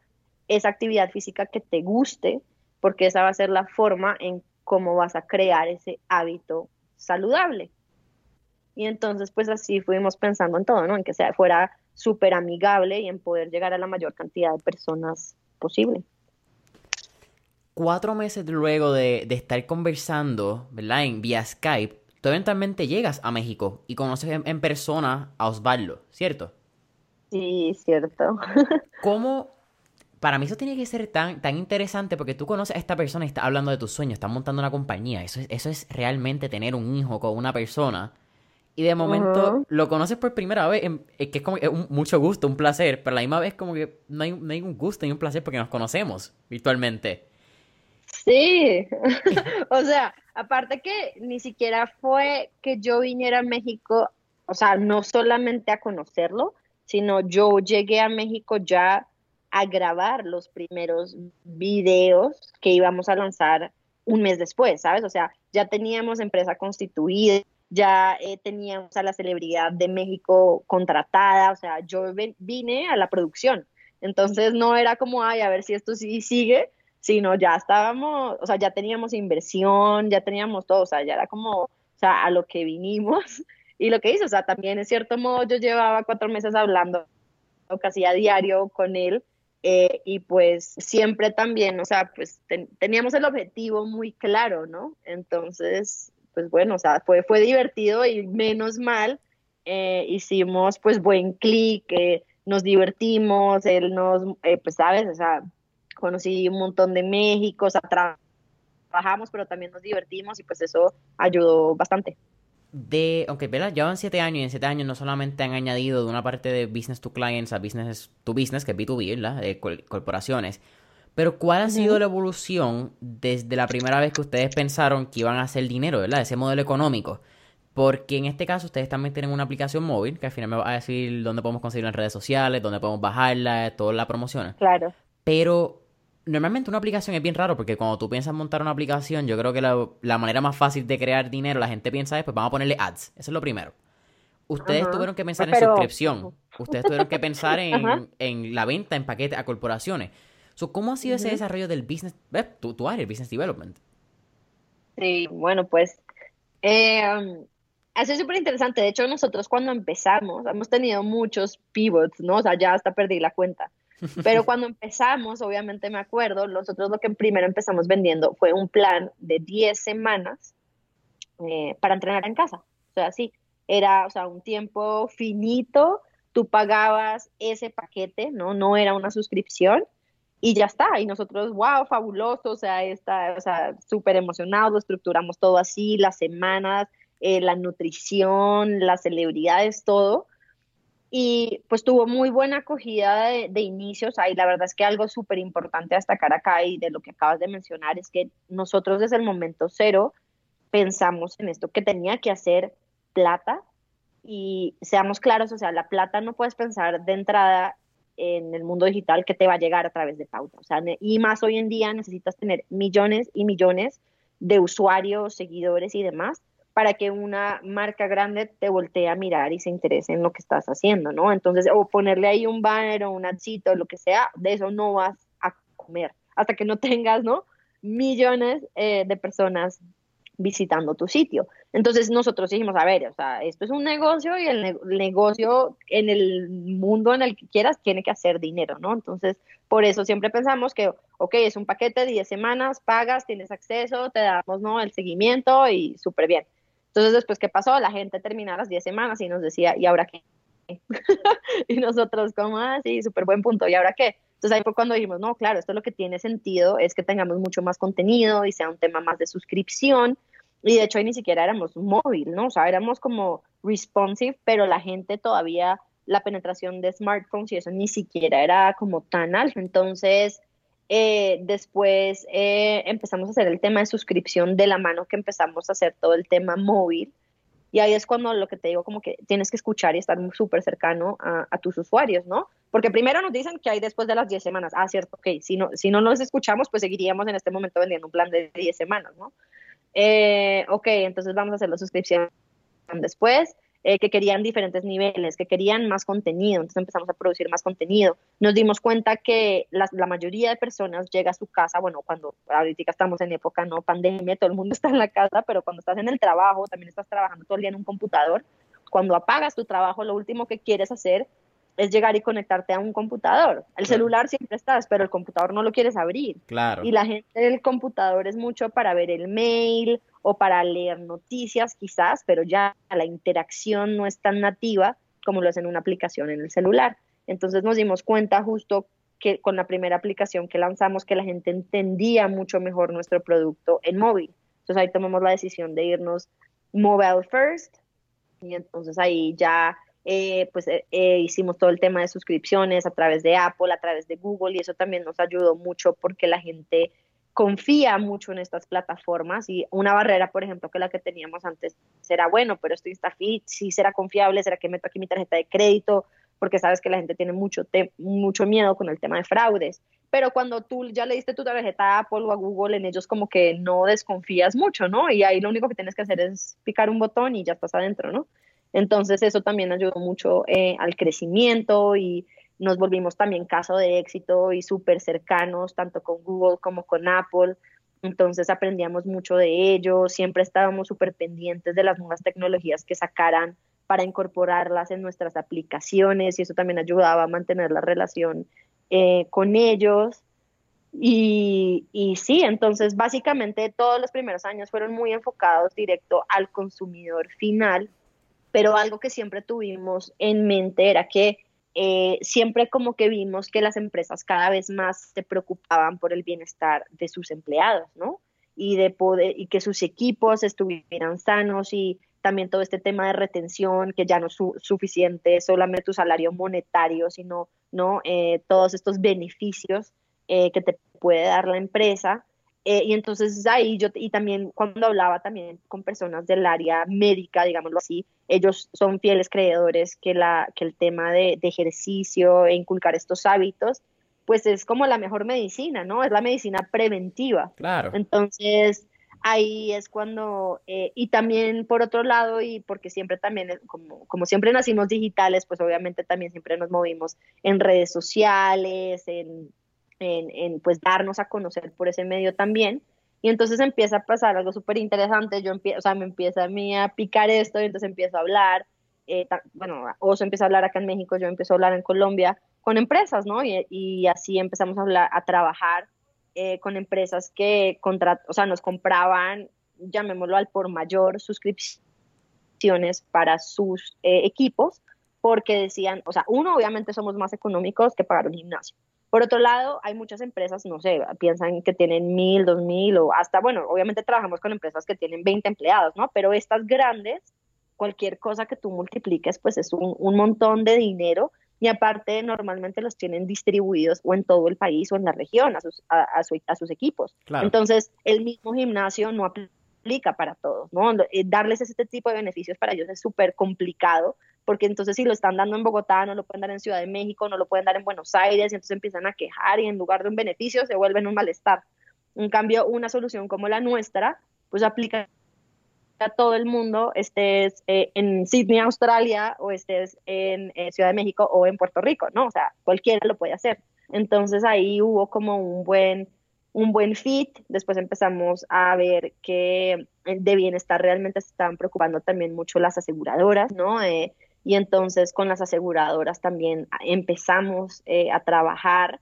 [SPEAKER 1] esa actividad física que te guste, porque esa va a ser la forma en cómo vas a crear ese hábito saludable. Y entonces, pues así fuimos pensando en todo, ¿no? En que sea, fuera súper amigable y en poder llegar a la mayor cantidad de personas posible.
[SPEAKER 2] cuatro meses luego de, estar conversando, ¿verdad? En, vía Skype, tú eventualmente llegas a México y conoces en, persona a Osvaldo, ¿cierto?
[SPEAKER 1] Sí, cierto. *laughs*
[SPEAKER 2] ¿Cómo? Para mí eso tiene que ser tan, tan interesante porque tú conoces a esta persona y estás hablando de tus sueños, estás montando una compañía. Eso es, eso es realmente tener un hijo con una persona. Y de momento lo conoces por primera vez, que es como un, mucho gusto, un placer, pero a la misma vez como que no hay, no hay un gusto ni un placer porque nos conocemos virtualmente.
[SPEAKER 1] Sí, *laughs* o sea, aparte que ni siquiera fue que yo viniera a México, o sea, no solamente a conocerlo, sino yo llegué a México ya a grabar los primeros videos que íbamos a lanzar un mes después, ¿sabes? O sea, ya teníamos empresa constituida, ya eh, teníamos a la celebridad de México contratada, o sea, yo vine a la producción. Entonces no era como, ay, a ver si esto sí sigue, sino ya estábamos, o sea, ya teníamos inversión, ya teníamos todo, o sea, ya era como, o sea, a lo que vinimos *laughs* y lo que hizo, o sea, también en cierto modo yo llevaba cuatro meses hablando casi a diario con él eh, y pues siempre también, o sea, pues teníamos el objetivo muy claro, ¿no? Entonces, pues bueno, o sea, fue, fue divertido y menos mal, eh, hicimos pues buen clic, eh, nos divertimos, él nos, pues sabes, o sea, conocí un montón de México, o sea, trabajamos, pero también nos divertimos y pues eso ayudó bastante.
[SPEAKER 2] De, aunque okay, llevan siete años y en siete años no solamente han añadido de una parte de business to clients a business to business, que es B2B, ¿verdad? De corporaciones. Pero ¿cuál ha sido la evolución desde la primera vez que ustedes pensaron que iban a hacer dinero, ¿verdad? Ese modelo económico. Porque en este caso ustedes también tienen una aplicación móvil, que al final me va a decir dónde podemos conseguirla en redes sociales, dónde podemos bajarla, todas las promociones.
[SPEAKER 1] Claro.
[SPEAKER 2] Pero normalmente una aplicación es bien raro porque cuando tú piensas montar una aplicación, yo creo que la, manera más fácil de crear dinero, la gente piensa es, pues vamos a ponerle ads. Eso es lo primero. Ustedes tuvieron que pensar en suscripción. Ustedes tuvieron que pensar *laughs* en, la venta en paquete a corporaciones. ¿Cómo ha sido ese desarrollo del business, tu, tu, área, el business development?
[SPEAKER 1] Sí, bueno, pues eh, um, ha sido súper interesante. De hecho, nosotros cuando empezamos, hemos tenido muchos pivots, ¿no? O sea, ya hasta perdí la cuenta. Pero *laughs* cuando empezamos, obviamente me acuerdo, nosotros lo que primero empezamos vendiendo fue un plan de 10 semanas eh, para entrenar en casa. O sea, sí, era o sea, un tiempo finito, tú pagabas ese paquete, ¿no? No era una suscripción y ya está. Y nosotros, wow, fabuloso, o sea, está, o sea, súper emocionados, estructuramos todo así, las semanas, eh, la nutrición, las celebridades, todo y pues tuvo muy buena acogida de, inicios. Ahí la verdad es que algo súper importante a destacar acá y de lo que acabas de mencionar es que nosotros desde el momento cero pensamos en esto que tenía que hacer plata y seamos claros, o sea, la plata no puedes pensar de entrada en el mundo digital que te va a llegar a través de pauta. O sea, y más hoy en día necesitas tener millones y millones de usuarios, seguidores y demás para que una marca grande te voltee a mirar y se interese en lo que estás haciendo, ¿no? Entonces, o ponerle ahí un banner o un adcito, lo que sea, de eso no vas a comer hasta que no *laughs* tengas, ¿no? Millones eh, de personas visitando tu sitio. Entonces nosotros dijimos, a ver, o sea, esto es un negocio y el, negocio en el mundo en el que quieras tiene que hacer dinero, ¿no? Entonces, por eso siempre pensamos que, ok, es un paquete de 10 semanas, pagas, tienes acceso, te damos, ¿no? El seguimiento y súper bien. Entonces, después, ¿qué pasó? La gente terminaba las 10 semanas y nos decía, ¿y ahora qué? *laughs* y nosotros, como, ah, sí, súper buen punto, ¿y ahora qué? Entonces ahí fue cuando dijimos, no, claro, esto lo que tiene sentido es que tengamos mucho más contenido y sea un tema más de suscripción. Y de hecho ahí ni siquiera éramos móvil, ¿no? O sea, éramos como responsive, pero la gente todavía, la penetración de smartphones y eso ni siquiera era como tan alto. Entonces, eh, después eh, empezamos a hacer el tema de suscripción de la mano que empezamos a hacer todo el tema móvil. Y ahí es cuando lo que te digo, como que tienes que escuchar y estar súper cercano a, tus usuarios, ¿no? Porque primero nos dicen que hay después de las 10 semanas. Ah, cierto, ok. Si no, si no nos escuchamos, pues seguiríamos en este momento vendiendo un plan de 10 semanas, ¿no? Eh, ok, entonces vamos a hacer la suscripción después. Eh, que querían diferentes niveles, que querían más contenido, entonces empezamos a producir más contenido. Nos dimos cuenta que la, mayoría de personas llega a su casa, bueno, cuando ahorita estamos en época no pandemia, todo el mundo *laughs* está en la casa, pero cuando estás en el trabajo, también estás trabajando todo el día en un computador, cuando apagas tu trabajo, lo último que quieres hacer es llegar y conectarte a un computador. El celular siempre estás, pero el computador no lo quieres abrir.
[SPEAKER 2] Claro.
[SPEAKER 1] Y la gente del computador es mucho para ver el mail o para leer noticias quizás, pero ya la interacción no es tan nativa como lo es en una aplicación en el celular. Entonces nos dimos cuenta justo que con la primera aplicación que lanzamos que la gente entendía mucho mejor nuestro producto en móvil. Entonces ahí tomamos la decisión de irnos mobile first y entonces ahí ya eh, pues eh, eh, hicimos todo el tema de suscripciones a través de Apple, a través de Google y eso también nos ayudó mucho porque la gente confía mucho en estas plataformas y una barrera, por ejemplo, que la que teníamos antes será, bueno, pero esto InstaFit sí será confiable, será que meto aquí mi tarjeta de crédito, porque sabes que la gente tiene mucho, mucho miedo con el tema de fraudes. Pero cuando tú ya le diste tu tarjeta a Apple o a Google, en ellos como que no desconfías mucho, ¿no? Y ahí lo único que tienes que hacer es picar un botón y ya estás adentro, ¿no? Entonces eso también ayudó mucho eh, al crecimiento y nos volvimos también caso de éxito y súper cercanos, tanto con Google como con Apple. Entonces aprendíamos mucho de ello, siempre estábamos súper pendientes de las nuevas tecnologías que sacaran para incorporarlas en nuestras aplicaciones y eso también ayudaba a mantener la relación eh, con ellos. Y, y, sí, entonces básicamente todos los primeros años fueron muy enfocados directo al consumidor final pero algo que siempre tuvimos en mente era que eh, siempre como que vimos que las empresas cada vez más se preocupaban por el bienestar de sus empleados, ¿no? Y de poder, y que sus equipos estuvieran sanos y también todo este tema de retención, que ya no es suficiente solamente tu salario monetario, sino ¿no? Eh, todos estos beneficios eh, que te puede dar la empresa. Eh, y entonces ahí yo, y también cuando hablaba también con personas del área médica, digámoslo así, ellos son fieles creedores que, la, que el tema de, ejercicio e inculcar estos hábitos, pues es como la mejor medicina, ¿no? Es la medicina preventiva.
[SPEAKER 2] Claro.
[SPEAKER 1] Entonces, ahí es cuando, eh, y también por otro lado, y porque siempre también, como, como siempre nacimos digitales, pues obviamente también siempre nos movimos en redes sociales, en en, pues darnos a conocer por ese medio también. Y entonces empieza a pasar algo súper interesante, yo empiezo, o sea, me empieza a mí a picar esto y entonces empiezo a hablar, eh, bueno, Oso empieza a hablar acá en México, yo empiezo a hablar en Colombia con empresas, ¿no? Y, y así empezamos a hablar, a trabajar eh, con empresas que contra, o sea, nos compraban, llamémoslo al por mayor, suscripciones para sus eh, equipos, porque decían, o sea, uno, obviamente somos más económicos que pagar un gimnasio. Por otro lado, hay muchas empresas, no sé, piensan que tienen mil, dos mil o hasta, bueno, obviamente trabajamos con empresas que tienen 20 empleados, ¿no? Pero estas grandes, cualquier cosa que tú multipliques, pues es un, montón de dinero y aparte normalmente los tienen distribuidos o en todo el país o en la región a sus, a, sus equipos. Entonces, el mismo gimnasio no aplica para todos, ¿no? Darles este tipo de beneficios para ellos es súper complicado porque entonces si lo están dando en Bogotá, no lo pueden dar en Ciudad de México, no lo pueden dar en Buenos Aires, y entonces empiezan a quejar y en lugar de un beneficio se vuelven un malestar. En cambio, una solución como la nuestra, pues aplica a todo el mundo, estés eh, en Sydney, Australia, o estés en eh, Ciudad de México o en Puerto Rico, ¿no? O sea, cualquiera lo puede hacer. Entonces ahí hubo como un buen, un buen fit. Después empezamos a ver que de bienestar realmente se estaban preocupando también mucho las aseguradoras, ¿no? Eh, y entonces con las aseguradoras también empezamos eh, a trabajar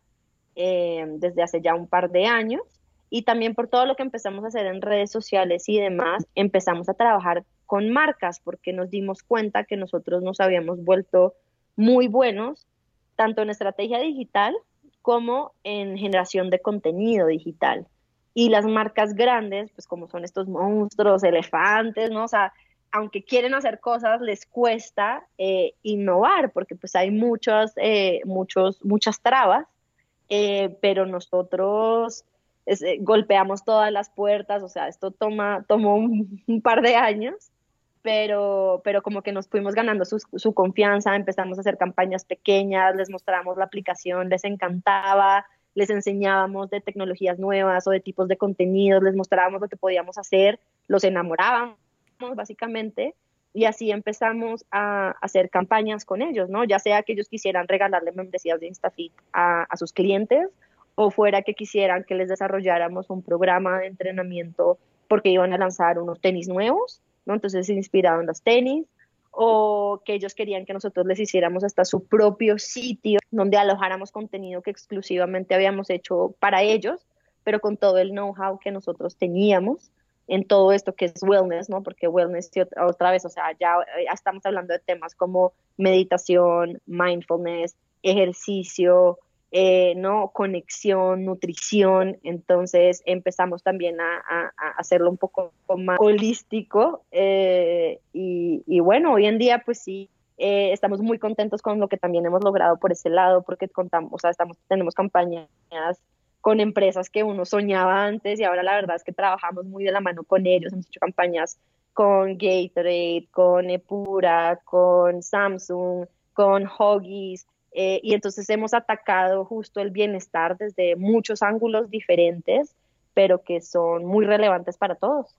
[SPEAKER 1] eh, desde hace ya un par de años y también por todo lo que empezamos a hacer en redes sociales y demás, empezamos a trabajar con marcas porque nos dimos cuenta que nosotros nos habíamos vuelto muy buenos tanto en estrategia digital como en generación de contenido digital. Y las marcas grandes, pues como son estos monstruos, elefantes, ¿no? O sea, aunque quieren hacer cosas, les cuesta eh, innovar porque pues hay muchos, eh, muchos, muchas trabas, eh, pero nosotros golpeamos todas las puertas, o sea, esto toma, tomó un, par de años, pero, pero como que nos fuimos ganando su, su, confianza, empezamos a hacer campañas pequeñas, les mostramos la aplicación, les encantaba, les enseñábamos de tecnologías nuevas o de tipos de contenidos, les mostrábamos lo que podíamos hacer, los enamorábamos básicamente, y así empezamos a hacer campañas con ellos, ¿no? Ya sea que ellos quisieran regalarle membresías de InstaFit a, sus clientes o fuera que quisieran que les desarrolláramos un programa de entrenamiento porque iban a lanzar unos tenis nuevos, ¿no? Entonces inspirado en los tenis, o que ellos querían que nosotros les hiciéramos hasta su propio sitio donde alojáramos contenido que exclusivamente habíamos hecho para ellos, pero con todo el know-how que nosotros teníamos en todo esto que es wellness, ¿no? Porque wellness, otra vez, o sea, ya, ya estamos hablando de temas como meditación, mindfulness, ejercicio, eh, ¿no? Conexión, nutrición. Entonces empezamos también a, hacerlo un poco más holístico. Eh, y, bueno, hoy en día, pues sí, eh, estamos muy contentos con lo que también hemos logrado por ese lado, porque contamos, o sea, estamos, tenemos campañas con empresas que uno soñaba antes y ahora la verdad es que trabajamos muy de la mano con ellos. Hemos hecho campañas con Gatorade, con Epura, con Samsung, con Huggies, eh, y entonces hemos atacado justo el bienestar desde muchos ángulos diferentes, pero que son muy relevantes para todos.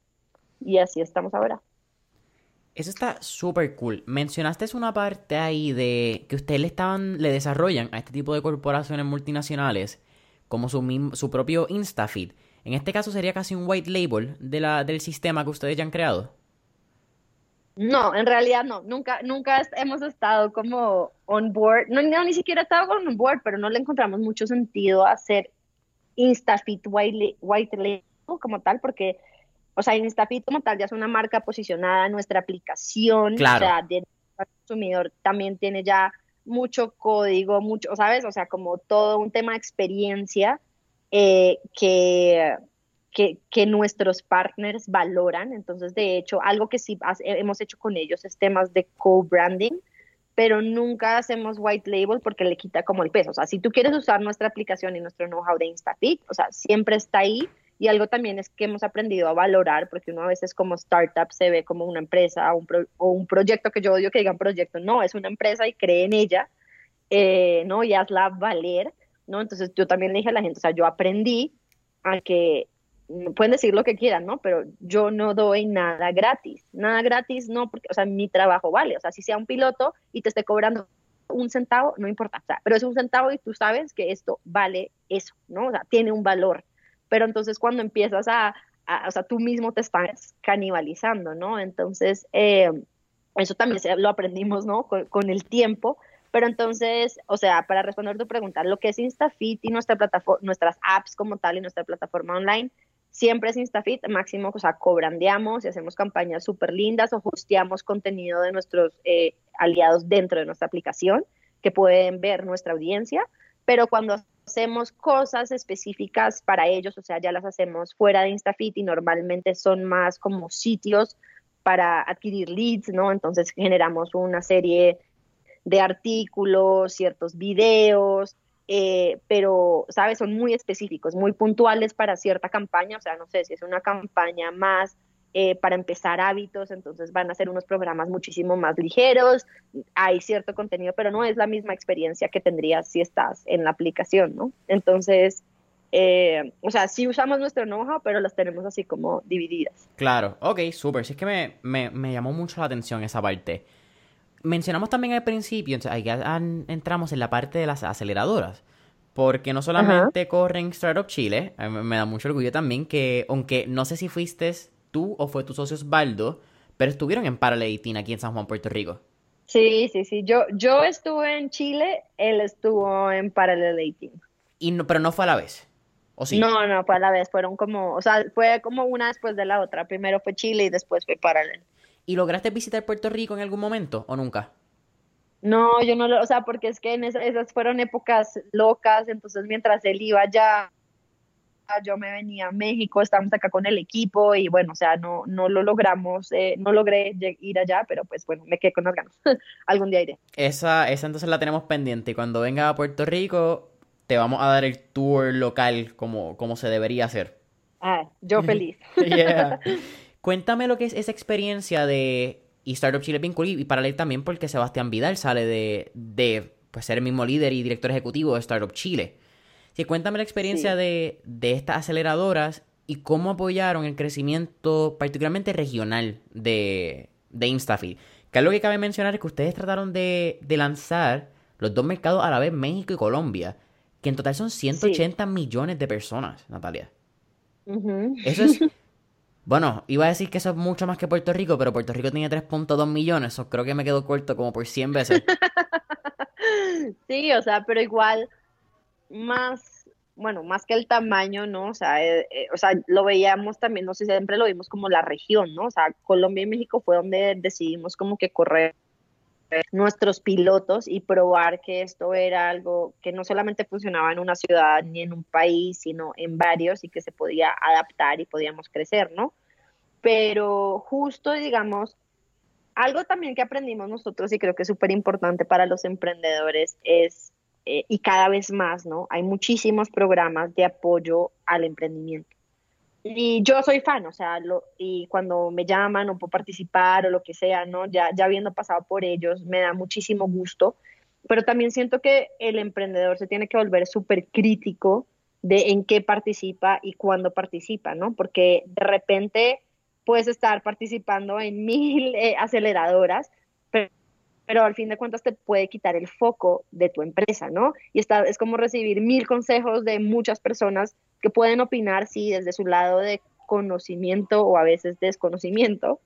[SPEAKER 1] Y así estamos ahora.
[SPEAKER 2] Eso está súper cool. Mencionaste una parte ahí de que ustedes le estaban, le desarrollan a este tipo de corporaciones multinacionales como su, su propio InstaFeed. En este caso sería casi un white label de la, del sistema que ustedes ya han creado.
[SPEAKER 1] No, en realidad no, nunca, nunca hemos estado como on board, no, ni siquiera he estado on board, pero no le encontramos mucho sentido hacer InstaFit White, white Label como tal, porque, o sea, InstaFit como tal ya es una marca posicionada, en nuestra aplicación,
[SPEAKER 2] claro.
[SPEAKER 1] o sea, de consumidor también tiene ya mucho código, mucho, ¿sabes? O sea, como todo un tema de experiencia eh, que que, nuestros partners valoran. Entonces, de hecho, algo que sí hemos hecho con ellos es temas de co-branding, pero nunca hacemos white label porque le quita como el peso. O sea, si tú quieres usar nuestra aplicación y nuestro know-how de InstaFit, o sea, siempre está ahí. Y algo también es que hemos aprendido a valorar, porque uno a veces como startup se ve como una empresa o un, proyecto, que yo odio que digan proyecto, no, es una empresa y cree en ella, eh, ¿no? Y hazla valer, ¿no? Entonces yo también le dije a la gente, o sea, yo aprendí a que pueden decir lo que quieran, ¿no? Pero yo no doy nada gratis, nada gratis, no, porque, o sea, mi trabajo vale, o sea, si sea un piloto y te esté cobrando un centavo, no importa, o sea, pero es un centavo y tú sabes que esto vale eso, ¿no? O sea, tiene un valor. Pero entonces cuando empiezas a, o sea, tú mismo te estás canibalizando, ¿no? Entonces, eh, eso también lo aprendimos, ¿no? Con, con, el tiempo. Pero entonces, o sea, para responder tu pregunta, lo que es InstaFit y nuestra plataforma, nuestras apps como tal y nuestra plataforma online, siempre es InstaFit, máximo, o sea, cobrandeamos y hacemos campañas súper lindas o hosteamos contenido de nuestros eh, aliados dentro de nuestra aplicación que pueden ver nuestra audiencia, pero cuando hacemos cosas específicas para ellos, o sea, ya las hacemos fuera de InstaFit y normalmente son más como sitios para adquirir leads, ¿no? Entonces generamos una serie de artículos, ciertos videos, eh, pero, ¿sabes? Son muy específicos, muy puntuales para cierta campaña, o sea, no sé si es una campaña más eh, para empezar hábitos, entonces van a ser unos programas muchísimo más ligeros, hay cierto contenido, pero no es la misma experiencia que tendrías si estás en la aplicación, ¿no? Entonces, eh, o sea, sí usamos nuestro know pero las tenemos así como divididas.
[SPEAKER 2] Claro, ok, súper, sí es que me, me, me llamó mucho la atención esa parte mencionamos también al principio, ahí entramos en la parte de las aceleradoras. Porque no solamente corren Startup Chile, me da mucho orgullo también que, aunque no sé si fuiste tú o fue tu socio Osvaldo, pero estuvieron en Parallel aquí en San Juan, Puerto Rico.
[SPEAKER 1] Sí, sí, sí. Yo, yo estuve en Chile, él estuvo en Parallel 18.
[SPEAKER 2] Y no, pero no fue a la vez. ¿O sí?
[SPEAKER 1] No, no, fue a la vez. Fueron como, o sea, fue como una después de la otra. Primero fue Chile y después fue Parallel.
[SPEAKER 2] ¿Y lograste visitar Puerto Rico en algún momento o nunca?
[SPEAKER 1] No, yo no lo, o sea, porque es que en esas, fueron épocas locas, entonces mientras él iba allá, yo me venía a México, estábamos acá con el equipo y bueno, o sea, no, no lo logramos, eh, no logré ir allá, pero pues bueno, me quedé con las ganas. *laughs* Algún día iré.
[SPEAKER 2] Esa, esa entonces la tenemos pendiente y cuando venga a Puerto Rico te vamos a dar el tour local como, como se debería hacer.
[SPEAKER 1] Ah, yo *laughs* feliz.
[SPEAKER 2] yeah. *laughs* Cuéntame lo que es esa experiencia de... Y Startup Chile cool y para leer también porque Sebastián Vidal sale de, de pues, ser el mismo líder y director ejecutivo de Startup Chile. Sí, cuéntame la experiencia de, de estas aceleradoras y cómo apoyaron el crecimiento particularmente regional de, de InstaFeed. Que algo que cabe mencionar es que ustedes trataron de, de lanzar los dos mercados a la vez, México y Colombia, que en total son 180 millones de personas, Natalia. Eso es *laughs* Bueno, iba a decir que eso es mucho más que Puerto Rico, pero Puerto Rico tiene 3.2 millones, o creo que me quedo corto como por 100 veces. *laughs*
[SPEAKER 1] sí, o sea, pero igual, más, bueno, más que el tamaño, ¿no? O sea, eh, eh, o sea, lo veíamos también, no sé, siempre lo vimos como la región, ¿no? O sea, Colombia y México fue donde decidimos como que correr nuestros pilotos y probar que esto era algo que no solamente funcionaba en una ciudad ni en un país, sino en varios y que se podía adaptar y podíamos crecer, ¿no? Pero justo, digamos, algo también que aprendimos nosotros y creo que es súper importante para los emprendedores es, eh, y cada vez más, ¿no? Hay muchísimos programas de apoyo al emprendimiento. Y yo soy fan, o sea, lo, y cuando me llaman o puedo participar o lo que sea, ¿no? Ya, ya habiendo pasado por ellos, me da muchísimo gusto, pero también siento que el emprendedor se tiene que volver súper crítico de en qué participa y cuándo participa, ¿no? Porque de repente puedes estar participando en *laughs* mil eh, aceleradoras, pero, al fin de cuentas te puede quitar el foco de tu empresa, ¿no? Y está, es como recibir mil consejos de muchas personas que pueden opinar, sí, desde su lado de conocimiento o a veces desconocimiento,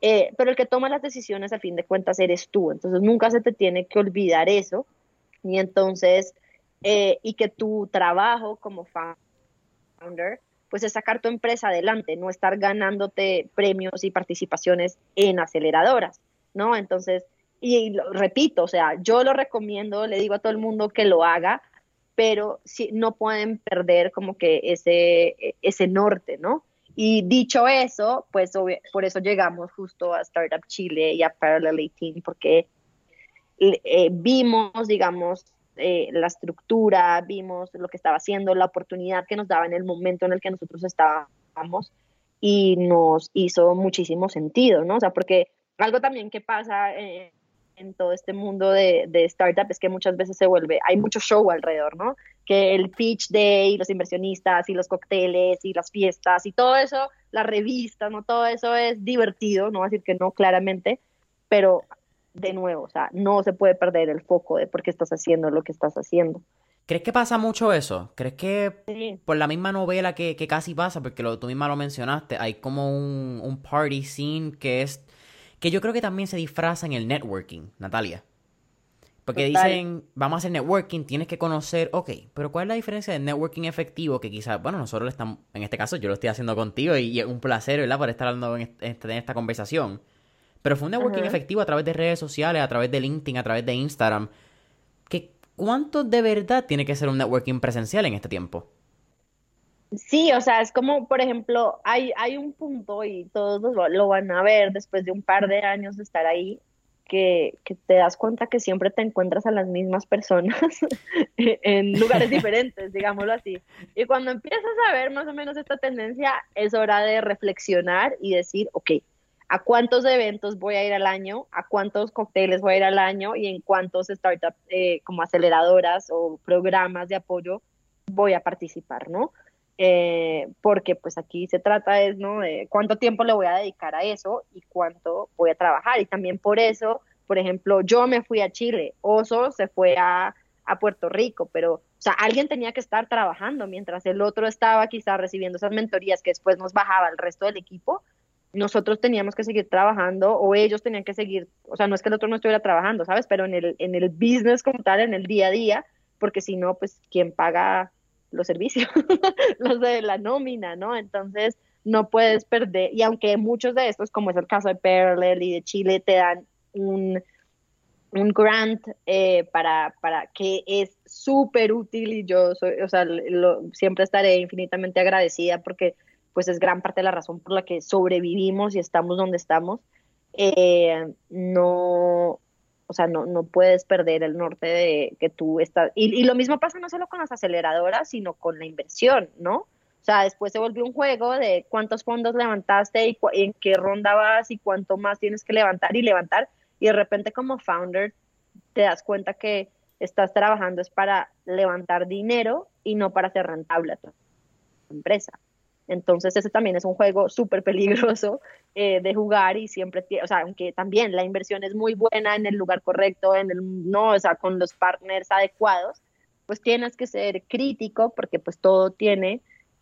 [SPEAKER 1] eh, pero el que toma las decisiones a fin de cuentas eres tú, entonces nunca se te tiene que olvidar eso, y entonces, eh, y que tu trabajo como founder, pues es sacar tu empresa adelante, no estar ganándote premios y participaciones en aceleradoras, ¿no? Entonces, y, lo, repito, o sea, yo lo recomiendo, le digo a todo el mundo que lo haga, pero sí, no pueden perder como que ese, ese norte, ¿no? Y dicho eso, pues por eso llegamos justo a Startup Chile y a Parallel 18, porque eh, vimos, digamos, eh, la estructura, vimos lo que estaba haciendo, la oportunidad que nos daba en el momento en el que nosotros estábamos y nos hizo muchísimo sentido, ¿no? O sea, porque algo también que pasa eh, en todo este mundo de, de, startup es que muchas veces se vuelve, hay mucho show alrededor, ¿no? Que el pitch day, los inversionistas y los cócteles y las fiestas y todo eso, las revistas, ¿no? Todo eso es divertido, no voy a decir que no claramente, pero de nuevo, o sea, no se puede perder el foco de por qué estás haciendo lo que estás haciendo.
[SPEAKER 2] ¿Crees que pasa mucho eso? ¿Crees que por la misma novela que, que casi pasa, porque lo, tú misma lo mencionaste, hay como un, un party scene que es que yo creo que también se disfraza en el networking, Natalia. Porque dicen, vamos a hacer networking, tienes que conocer, ok, pero ¿cuál es la diferencia de networking efectivo? Que quizás, bueno, nosotros estamos, en este caso yo lo estoy haciendo contigo y, es un placer, ¿verdad? Por estar hablando en, este, esta conversación. Pero fue un networking efectivo a través de redes sociales, a través de LinkedIn, a través de Instagram. Que, ¿Cuánto de verdad tiene que ser un networking presencial en este tiempo?
[SPEAKER 1] Sí, o sea, es como, por ejemplo, hay, hay un punto y todos lo, van a ver después de un par de años de estar ahí, que, que, te das cuenta que siempre te encuentras a las mismas personas *laughs* en lugares diferentes, digámoslo así. Y cuando empiezas a ver más o menos esta tendencia, es hora de reflexionar y decir, ok, ¿a cuántos eventos voy a ir al año? ¿A cuántos cócteles voy a ir al año? ¿Y en cuántos startups eh, como aceleradoras o programas de apoyo voy a participar, ¿no? Eh, porque pues aquí se trata es, ¿no? De cuánto tiempo le voy a dedicar a eso y cuánto voy a trabajar. Y también por eso, por ejemplo, yo me fui a Chile, Oso se fue a, a Puerto Rico, pero, o sea, alguien tenía que estar trabajando mientras el otro estaba quizás recibiendo esas mentorías que después nos bajaba el resto del equipo. Nosotros teníamos que seguir trabajando o ellos tenían que seguir, o sea, no es que el otro no estuviera trabajando, ¿sabes? Pero en el, en el business como tal, en el día a día, porque si no, pues, ¿quién paga los servicios, *laughs* los de la nómina, ¿no? Entonces, no puedes perder, y aunque muchos de estos, como es el caso de Parallel y de Chile, te dan un, un grant eh, para, para que es súper útil y yo soy, o sea, siempre estaré infinitamente agradecida porque pues es gran parte de la razón por la que sobrevivimos y estamos donde estamos. Eh, no, o sea, no, no puedes perder el norte de que tú estás. Y, y, lo mismo pasa no solo con las aceleradoras, sino con la inversión, ¿no? O sea, después se volvió un juego de cuántos fondos levantaste y en qué ronda vas y cuánto más tienes que levantar y levantar. Y de repente como founder te das cuenta que estás trabajando es para levantar dinero y no para hacer rentable a tu empresa. Entonces ese también es un juego súper peligroso *laughs* eh, de jugar y siempre, o sea, aunque también la inversión es muy buena en el lugar correcto, en el, no, o sea, con los partners adecuados, pues tienes que ser crítico porque pues todo tiene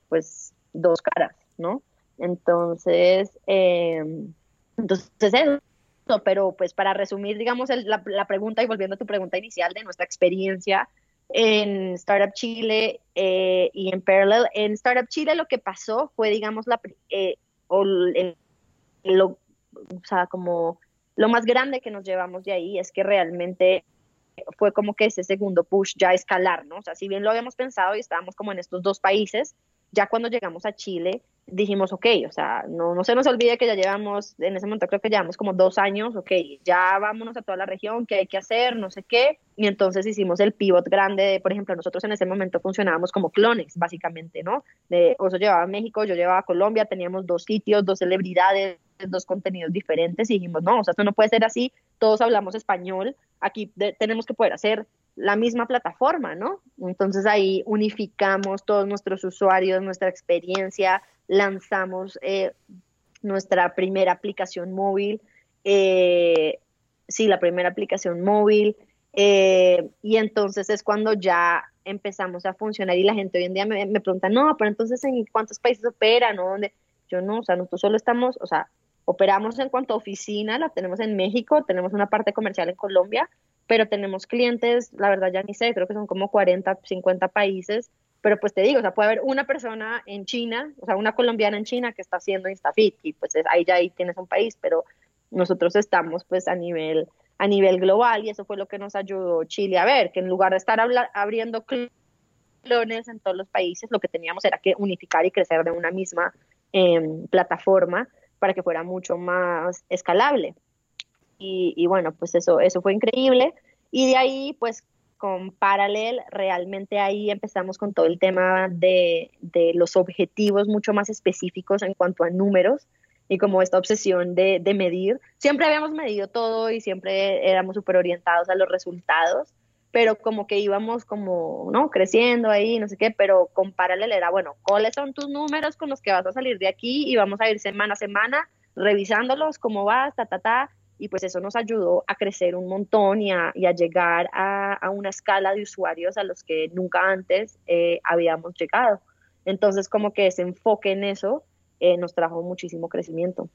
[SPEAKER 1] pues dos caras, ¿no? Entonces, em, entonces eso. Pero pues para resumir, digamos, la, la, pregunta y volviendo a tu pregunta inicial de nuestra experiencia en Startup Chile eh, y en Parallel, en Startup Chile lo que pasó fue, digamos, la, eh, o lo, o sea, como lo más grande que nos llevamos de ahí es que realmente fue como que ese segundo push ya escalar, ¿no? O sea, si bien lo habíamos pensado y estábamos como en estos dos países, ya cuando llegamos a Chile dijimos, ok, o sea, no, no se nos olvide que ya llevamos, en ese momento creo que llevamos como dos años, ok, ya vámonos a toda la región, qué hay que hacer, no sé qué, y entonces hicimos el pivot grande, de, por ejemplo, nosotros en ese momento funcionábamos como clones, básicamente, ¿no? De, Oso llevaba a México, yo llevaba a Colombia, teníamos dos sitios, dos celebridades, dos contenidos diferentes, y dijimos, no, o sea, esto no puede ser así, todos hablamos español, aquí tenemos que poder hacer la misma plataforma, ¿no? Entonces ahí unificamos todos nuestros usuarios, nuestra experiencia, lanzamos eh, nuestra primera aplicación móvil, eh, sí, la primera aplicación móvil, eh, y entonces es cuando ya empezamos a funcionar y la gente hoy en día me, me pregunta, no, pero entonces ¿en cuántos países operan? ¿no? ¿Dónde? Yo no, o sea, nosotros solo estamos, o sea, operamos en cuanto a oficina, la tenemos en México, tenemos una parte comercial en Colombia, pero tenemos clientes, la verdad ya ni sé, creo que son como 40, 50 países, pero pues te digo, o sea, puede haber una persona en China, o sea, una colombiana en China que está haciendo InstaFit y pues ahí ya ahí tienes un país, pero nosotros estamos pues a nivel a nivel global y eso fue lo que nos ayudó Chile a ver, que en lugar de estar abriendo clones en todos los países, lo que teníamos era que unificar y crecer de una misma em, plataforma para que fuera mucho más escalable. Y, bueno, pues eso, eso fue increíble. Y de ahí, pues con Paralel, realmente ahí empezamos con todo el tema de, de, los objetivos mucho más específicos en cuanto a números y como esta obsesión de, de medir. Siempre habíamos medido todo y siempre éramos súper orientados a los resultados, pero como que íbamos como, ¿no? Creciendo ahí, no sé qué, pero con Paralel era, bueno, ¿cuáles son tus números con los que vas a salir de aquí? Y vamos a ir semana a semana revisándolos, cómo vas, ta, ta, ta y pues eso nos ayudó a crecer un montón y a, llegar a, una escala de usuarios a los que nunca antes eh, habíamos llegado. Entonces como que ese enfoque en eso eh, nos trajo muchísimo crecimiento.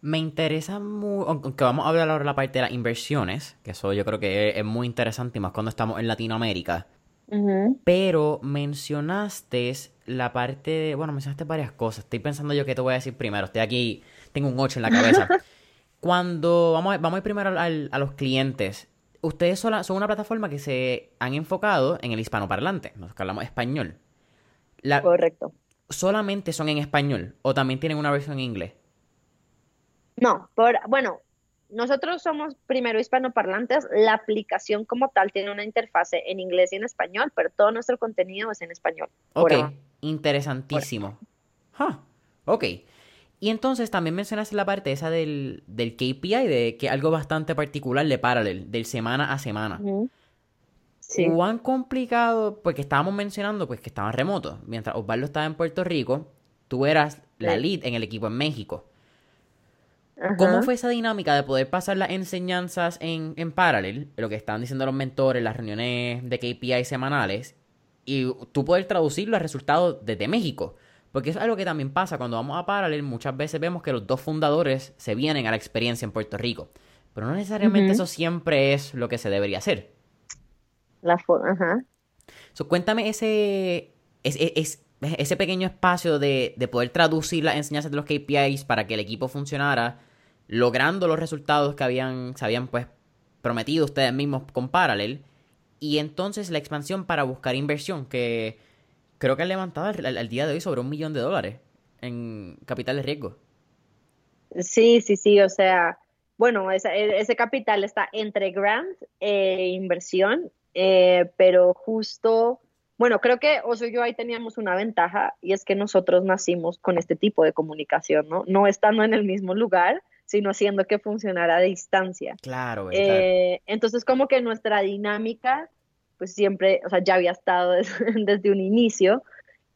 [SPEAKER 2] Me interesa mucho, aunque vamos a hablar ahora de la parte de las inversiones, que eso yo creo que es, muy interesante, más cuando estamos en Latinoamérica. Pero mencionaste la parte de, bueno, mencionaste varias cosas. Estoy pensando yo qué te voy a decir primero. Estoy aquí, tengo un 8 en la cabeza. *laughs* Cuando vamos a, vamos a ir primero a los clientes, ustedes son, son, una plataforma que se han enfocado en el hispanoparlante, nos hablamos español.
[SPEAKER 1] Correcto.
[SPEAKER 2] ¿Solamente son en español o también tienen una versión en inglés?
[SPEAKER 1] No, por, bueno, nosotros somos primero hispanoparlantes, la aplicación como tal tiene una interfase en inglés y en español, pero todo nuestro contenido es en español.
[SPEAKER 2] Ok, interesantísimo. Ok. Y entonces también mencionaste la parte esa del, del KPI, de que algo bastante particular de Parallel, del semana a semana. Sí. ¿Cuán complicado? Porque estábamos mencionando pues que estaban remotos. Mientras Osvaldo estaba en Puerto Rico, tú eras la lead en el equipo en México. ¿Cómo fue esa dinámica de poder pasar las enseñanzas en, en Parallel, lo que estaban diciendo los mentores, las reuniones de KPI semanales, y tú poder traducir los resultados desde México? Porque es algo que también pasa cuando vamos a Parallel, muchas veces vemos que los dos fundadores se vienen a la experiencia en Puerto Rico. Pero no necesariamente eso siempre es lo que se debería hacer.
[SPEAKER 1] La ajá.
[SPEAKER 2] cuéntame ese, ese pequeño espacio de, poder traducir las enseñanzas de los KPIs para que el equipo funcionara, logrando los resultados que habían, se habían pues prometido ustedes mismos con Parallel. Y entonces la expansión para buscar inversión, que creo que han levantado al, día de hoy sobre un millón de dólares en capital de riesgo.
[SPEAKER 1] Sí, sí, sí, o sea, bueno, ese, ese capital está entre grant e inversión, eh, pero justo, bueno, creo que Oso y yo ahí teníamos una ventaja y es que nosotros nacimos con este tipo de comunicación, ¿no? No estando en el mismo lugar, sino haciendo que funcionara a distancia.
[SPEAKER 2] Claro,
[SPEAKER 1] eh, entonces, como que nuestra dinámica pues siempre, o sea, ya había estado *laughs* desde, un inicio.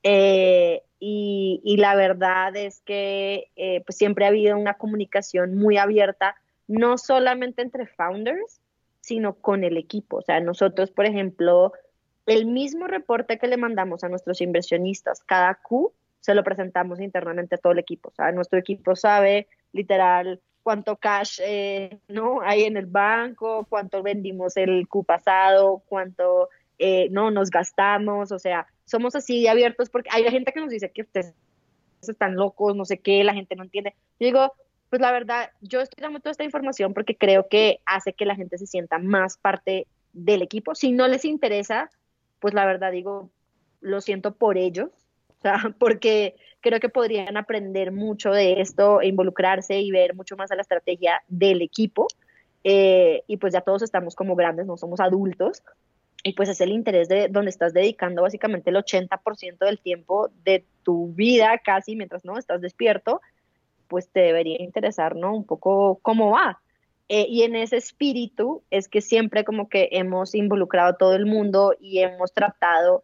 [SPEAKER 1] Eh, y, la verdad es que eh, pues siempre ha habido una comunicación muy abierta, no solamente entre founders, sino con el equipo. O sea, nosotros, por ejemplo, el mismo reporte que le mandamos a nuestros inversionistas cada Q, se lo presentamos internamente a todo el equipo. O sea, nuestro equipo sabe literal cuánto cash eh, no hay en el banco, cuánto vendimos el Q pasado, cuánto eh, no nos gastamos, o sea, somos así abiertos porque hay gente que nos dice que ustedes están locos, no sé qué, la gente no entiende. Yo digo, pues la verdad, yo estoy dando toda esta información porque creo que hace que la gente se sienta más parte del equipo. Si no les interesa, pues la verdad digo, lo siento por ellos, o *laughs* sea, porque creo que podrían aprender mucho de esto e involucrarse y ver mucho más a la estrategia del equipo. Eh, y pues ya todos estamos como grandes, no somos adultos, y pues es el interés de donde estás dedicando básicamente el 80% del tiempo de tu vida casi mientras no estás despierto, pues te debería interesar, ¿no? Un poco cómo va. Eh, y en ese espíritu es que siempre como que hemos involucrado a todo el mundo y hemos tratado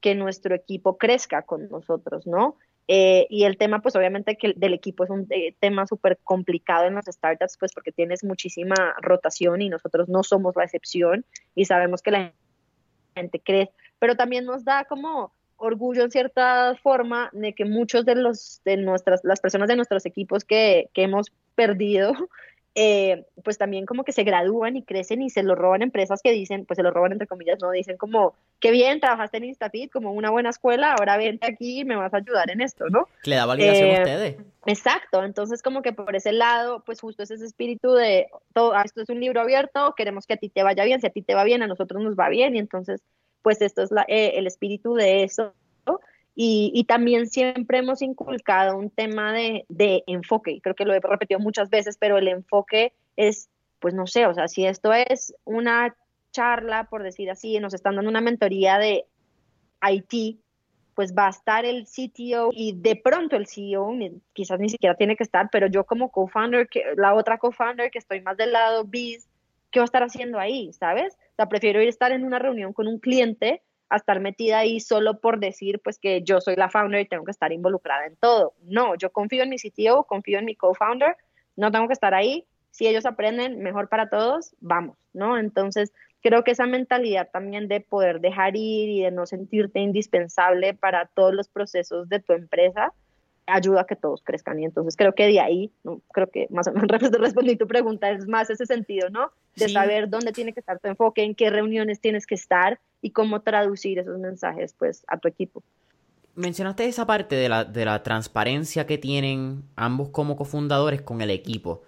[SPEAKER 1] que nuestro equipo crezca con nosotros, ¿no? Eh, y el tema, pues obviamente que del equipo es un eh, tema súper complicado en las startups, pues porque tienes muchísima rotación y nosotros no somos la excepción y sabemos que la gente crece, pero también nos da como orgullo en cierta forma de que muchos de los de nuestras las personas de nuestros equipos que, que hemos perdido eh, pues también como que se gradúan y crecen y se lo roban empresas que dicen, pues se lo roban entre comillas, no dicen como, qué bien, trabajaste en Instafit, como una buena escuela, ahora vente aquí y me vas a ayudar en esto, ¿no?
[SPEAKER 2] le da validación a eh, ustedes.
[SPEAKER 1] Exacto, entonces como que por ese lado, pues justo es ese espíritu de, todo, ah, esto es un libro abierto, queremos que a ti te vaya bien, si a ti te va bien, a nosotros nos va bien, y entonces, pues esto es la, eh, el espíritu de eso. Y, también siempre hemos inculcado un tema de, de, enfoque, y creo que lo he repetido muchas veces, pero el enfoque es, pues no sé, o sea, si esto es una charla, por decir así, nos están dando una mentoría de IT, pues va a estar el CTO y de pronto el CEO, quizás ni siquiera tiene que estar, pero yo como co-founder, la otra co-founder que estoy más del lado biz, ¿qué va a estar haciendo ahí? ¿Sabes? O sea, prefiero ir a estar en una reunión con un cliente a estar metida ahí solo por decir pues que yo soy la founder y tengo que estar involucrada en todo. No, yo confío en mi CTO, confío en mi co-founder, no tengo que estar ahí. Si ellos aprenden mejor para todos, vamos, ¿no? Entonces, creo que esa mentalidad también de poder dejar ir y de no sentirte indispensable para todos los procesos de tu empresa, ayuda a que todos crezcan. Y entonces creo que de ahí, ¿no? creo que más o menos *laughs* respondí tu pregunta, es más ese sentido, ¿no? De saber dónde tiene que estar tu enfoque, en qué reuniones tienes que estar y cómo traducir esos mensajes pues a tu equipo.
[SPEAKER 2] Mencionaste esa parte de la, de la transparencia que tienen ambos como cofundadores con el equipo.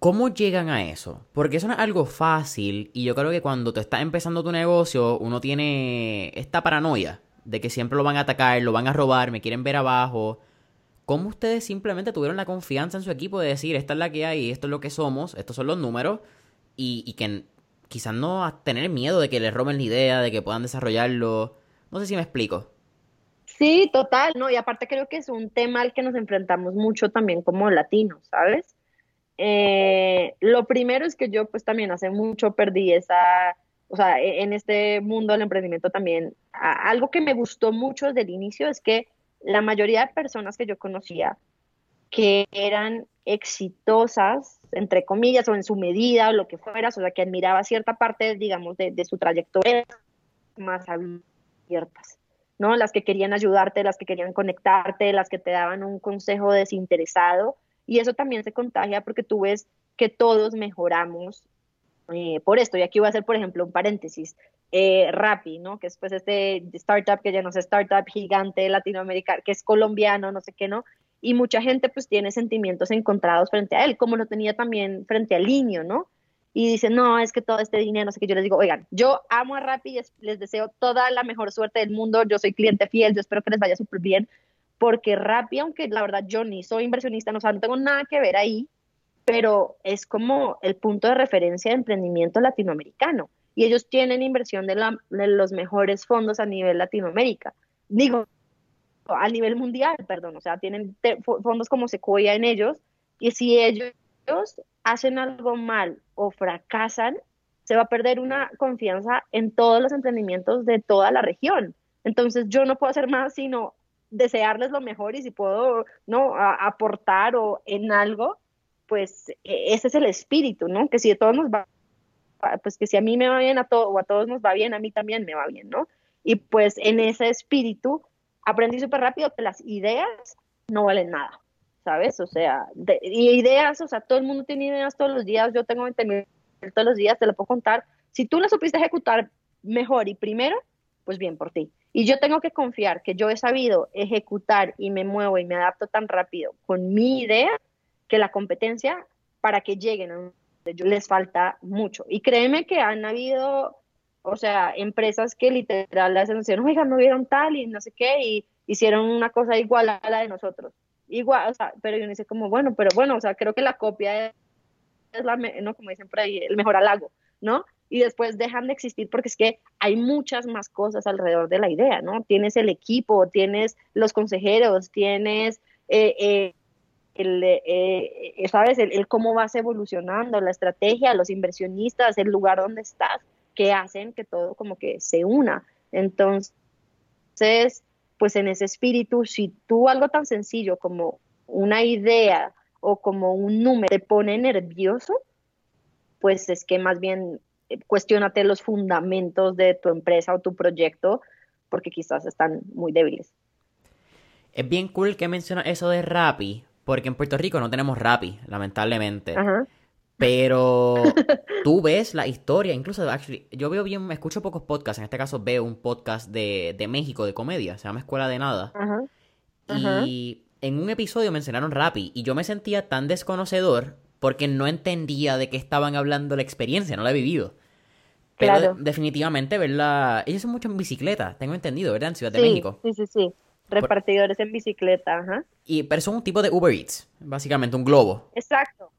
[SPEAKER 2] ¿Cómo llegan a eso? Porque eso no es algo fácil y yo creo que cuando tú estás empezando tu negocio uno tiene esta paranoia de que siempre lo van a atacar, lo van a robar, me quieren ver abajo. ¿Cómo ustedes simplemente tuvieron la confianza en su equipo de decir, esta es la que hay, esto es lo que somos, estos son los números, y, que quizás no a tener miedo de que les roben la idea, de que puedan desarrollarlo? No sé si me explico.
[SPEAKER 1] Sí, total, ¿no? Y aparte creo que es un tema al que nos enfrentamos mucho también como latinos, ¿sabes? Eh, lo primero es que yo pues también hace mucho perdí esa, o sea, e, en este mundo del emprendimiento también, algo que me gustó mucho desde el inicio es que la mayoría de personas que yo conocía que eran exitosas, entre comillas, o en su medida, o lo que fuera, o sea, que admiraba cierta parte, digamos, de, su trayectoria más abiertas, ¿no? Las que querían ayudarte, las que querían conectarte, las que te daban un consejo desinteresado, y eso también se contagia porque tú ves que todos mejoramos eh, por esto, y aquí voy a hacer, por ejemplo, un paréntesis, eh, Rappi, ¿no? Que es pues este startup que ya no es startup gigante latinoamericano, que es colombiano, no sé qué, ¿no? Y mucha gente pues tiene sentimientos encontrados frente a él, como lo tenía también frente al niño, ¿no? Y dice, no, es que todo este dinero, no sé qué, yo les digo, oigan, yo amo a Rappi y les deseo toda la mejor suerte del mundo, yo soy cliente fiel, yo espero que les vaya súper bien, porque Rappi, aunque la verdad yo ni soy inversionista, no, o no tengo nada que ver ahí, pero es como el punto de referencia de emprendimiento latinoamericano y ellos tienen inversión de, los mejores fondos a nivel Latinoamérica. Digo, a nivel mundial, perdón, o sea, tienen fondos como Sequoia en ellos, y si ellos hacen algo mal o fracasan, se va a perder una confianza en todos los emprendimientos de toda la región. Entonces yo no puedo hacer más sino desearles lo mejor y si puedo no aportar o en algo, pues e, ese es el espíritu, ¿no? Que si de todos nos va pues que si a mí me va bien a todo o a todos nos va bien, a mí también me va bien, ¿no? Y pues en ese espíritu aprendí súper rápido que las ideas no valen nada, ¿sabes? O sea, y ideas, o sea, todo el mundo tiene ideas todos los días, yo tengo 20 mil todos los días, te lo puedo contar. Si tú las supiste ejecutar mejor y primero, pues bien por ti. Y yo tengo que confiar que yo he sabido ejecutar y me muevo y me adapto tan rápido con mi idea que la competencia para que lleguen a les falta mucho. Y créeme que han habido, o sea, empresas que literal las anunciaron, oiga, no vieron tal y no sé qué, y hicieron una cosa igual a la de nosotros. Igual, o sea, pero yo me dice como, bueno, pero bueno, o sea, creo que la copia es, la, no, como dicen por ahí, el mejor halago, ¿no? y después dejan de existir porque es que hay muchas más cosas alrededor de la idea, ¿no? Tienes el equipo, tienes los consejeros, tienes, eh, eh, el, eh, ¿sabes? El, cómo vas evolucionando, la estrategia, los inversionistas, el lugar donde estás, que hacen que todo como que se una. Entonces, pues en ese espíritu, si tú algo tan sencillo como una idea o como un número te pone nervioso, pues es que más bien cuestionate los fundamentos de tu empresa o tu proyecto porque quizás están muy débiles.
[SPEAKER 2] Es bien cool que menciona eso de Rappi, porque en Puerto Rico no tenemos Rappi, lamentablemente. Pero *laughs* tú ves la historia, incluso yo veo bien, me escucho pocos podcasts, en este caso veo un podcast de, México de comedia, se llama Escuela de Nada. Y en un episodio mencionaron Rappi y yo me sentía tan desconocedor porque no entendía de qué estaban hablando la experiencia, no la he vivido. Pero claro. definitivamente verla. Ellos son mucho en bicicleta, tengo entendido, ¿verdad? En Ciudad de México.
[SPEAKER 1] Sí, sí, sí. Repartidores en bicicleta, ajá.
[SPEAKER 2] Y, pero son un tipo de Uber Eats, básicamente, un globo.
[SPEAKER 1] Exacto.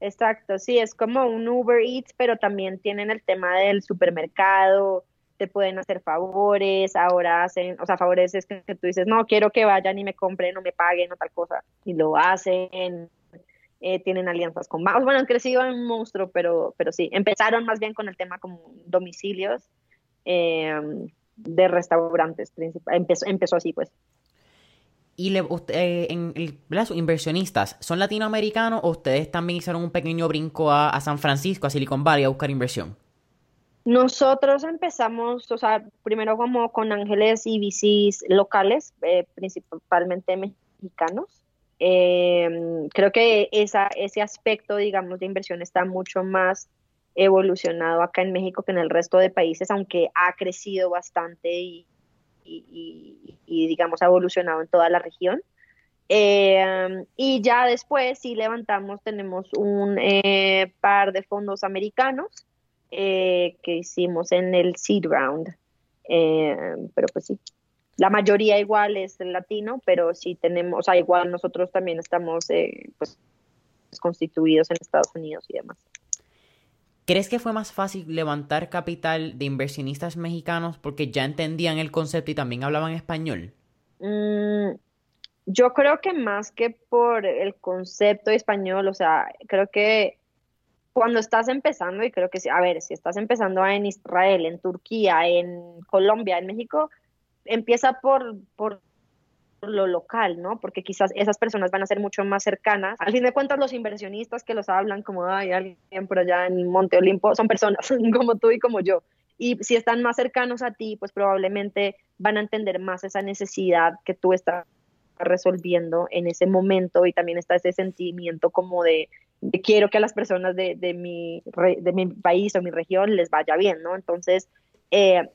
[SPEAKER 1] Exacto, sí, es como un Uber Eats, pero también tienen el tema del supermercado, te pueden hacer favores, ahora hacen, o sea, favores es que, tú dices, no, quiero que vayan y me compren o me paguen o tal cosa, y lo hacen, eh, tienen alianzas con bancos. Bueno, han crecido en un monstruo, pero, pero sí, empezaron más bien con el tema como domicilios em, de restaurantes. Empezó, empezó así, pues.
[SPEAKER 2] Y le, eh, en el, inversionistas, ¿son latinoamericanos o ustedes también hicieron un pequeño brinco a, San Francisco, a Silicon Valley, a buscar inversión?
[SPEAKER 1] Nosotros empezamos, o sea, primero como con ángeles y VCs locales, eh, principalmente mexicanos. Eh, creo que esa, ese aspecto, digamos, de inversión está mucho más evolucionado acá en México que en el resto de países, aunque ha crecido bastante y, digamos, ha evolucionado en toda la región. Eh, y ya después, si levantamos, tenemos un eh, par de fondos americanos eh, que hicimos en el seed round. pero pues sí, la mayoría igual es latino, pero sí tenemos, o sea, igual nosotros también estamos pues, constituidos en Estados Unidos y demás.
[SPEAKER 2] ¿Crees que fue más fácil levantar capital de inversionistas mexicanos porque ya entendían el concepto y también hablaban español?
[SPEAKER 1] Mm, yo creo que más que por el concepto español, o sea, creo que cuando estás empezando, y creo que, a ver, si estás empezando en Israel, en Turquía, en Colombia, en México, empieza por, por lo local, ¿no? Porque quizás esas personas van a ser mucho más cercanas. Al fin de cuentas, los inversionistas que los hablan como, hay alguien por allá en Monte Olimpo, son personas *laughs* como tú y como yo. Y si están más cercanos a ti, pues probablemente van a entender más esa necesidad que tú estás resolviendo en ese momento y también está ese sentimiento como de, quiero que a las personas de, mi, de mi país o mi región les vaya bien, ¿no? Entonces, eh,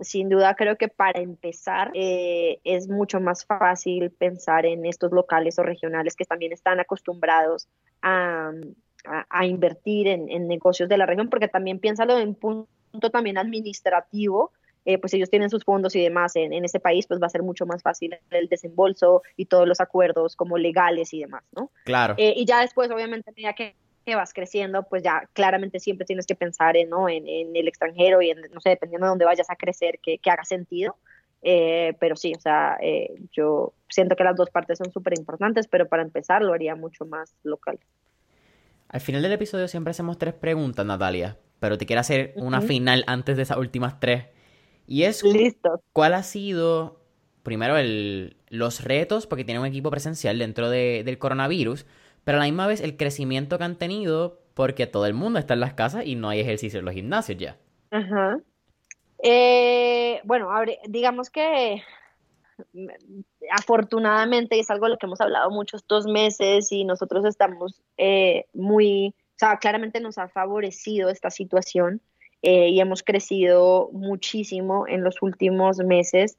[SPEAKER 1] sin duda creo que para empezar eh, es mucho más fácil pensar en estos locales o regionales que también están acostumbrados a, invertir en, negocios de la región, porque también piénsalo en punto también administrativo, eh, pues ellos tienen sus fondos y demás en, en ese país, pues va a ser mucho más fácil el desembolso y todos los acuerdos como legales y demás, ¿no?
[SPEAKER 2] Claro.
[SPEAKER 1] Eh, y ya después, obviamente, tenía que que vas creciendo, pues ya claramente siempre tienes que pensar en, ¿no? en, el extranjero y en, no sé, dependiendo de dónde vayas a crecer, que, haga sentido. Eh, pero sí, o sea, eh, yo siento que las dos partes son súper importantes, pero para empezar lo haría mucho más local.
[SPEAKER 2] Al final del episodio siempre hacemos tres preguntas, Natalia, pero te quiero hacer una final antes de esas últimas tres. Y es,
[SPEAKER 1] Listo.
[SPEAKER 2] ¿cuál ha sido, primero, el, los retos, porque tiene un equipo presencial dentro del coronavirus, pero a la misma vez el crecimiento que han tenido porque todo el mundo está en las casas y no hay ejercicio en los gimnasios ya.
[SPEAKER 1] Ajá. Eh, bueno, digamos que afortunadamente, y es algo de lo que hemos hablado mucho estos meses y nosotros estamos eh, muy, o sea, claramente nos ha favorecido esta situación eh, y hemos crecido muchísimo en los últimos meses.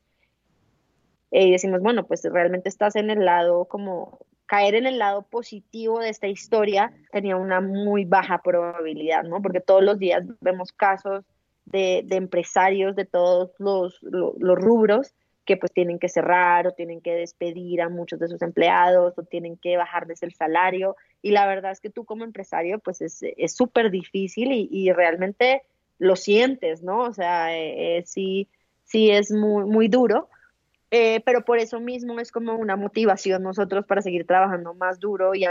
[SPEAKER 1] y decimos, bueno, pues realmente estás en el lado como caer en el lado positivo de esta historia tenía una muy baja probabilidad, ¿no? Porque todos los días vemos casos de, empresarios de todos los, rubros que pues tienen que cerrar o tienen que despedir a muchos de sus empleados o tienen que bajarles el salario. Y la verdad es que tú como empresario pues es súper difícil y, realmente lo sientes, ¿no? O sea, eh, eh, sí, sí es muy, muy duro. Eh, pero por eso mismo es como una motivación nosotros para seguir trabajando más duro y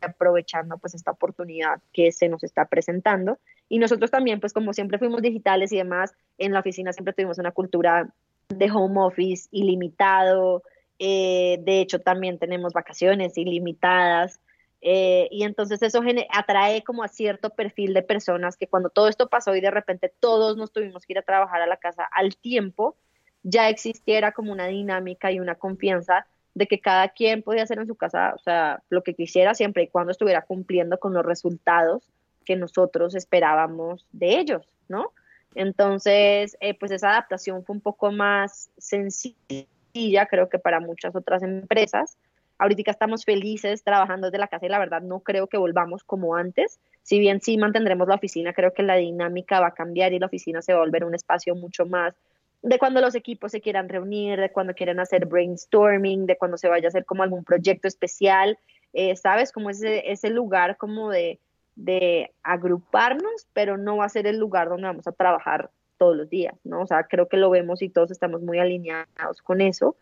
[SPEAKER 1] aprovechando pues esta oportunidad que se nos está presentando. Y nosotros también, pues como siempre fuimos digitales y demás, en la oficina siempre tuvimos una cultura de home office ilimitado, eh, de hecho también tenemos vacaciones ilimitadas. Eh, y entonces eso atrae como a cierto perfil de personas que cuando todo esto pasó y de repente todos nos tuvimos que ir a trabajar a la casa al tiempo, ya existiera como una dinámica y una confianza de que cada quien podía hacer en su casa, o sea, lo que quisiera siempre y cuando estuviera cumpliendo con los resultados que nosotros esperábamos de ellos, ¿no? Entonces, eh, pues esa adaptación fue un poco más sencilla, creo que para muchas otras empresas. Ahorita estamos felices trabajando desde la casa y la verdad no creo que volvamos como antes. Si bien sí mantendremos la oficina, creo que la dinámica va a cambiar y la oficina se va a volver un espacio mucho más de cuando los equipos se quieran reunir, de cuando quieran hacer brainstorming, de cuando se vaya a hacer como algún proyecto especial, eh, ¿sabes? Como ese, ese lugar como de, de agruparnos, pero no va a ser el lugar donde vamos a trabajar todos los días, ¿no? O sea, creo que lo vemos y todos estamos muy alineados con eso.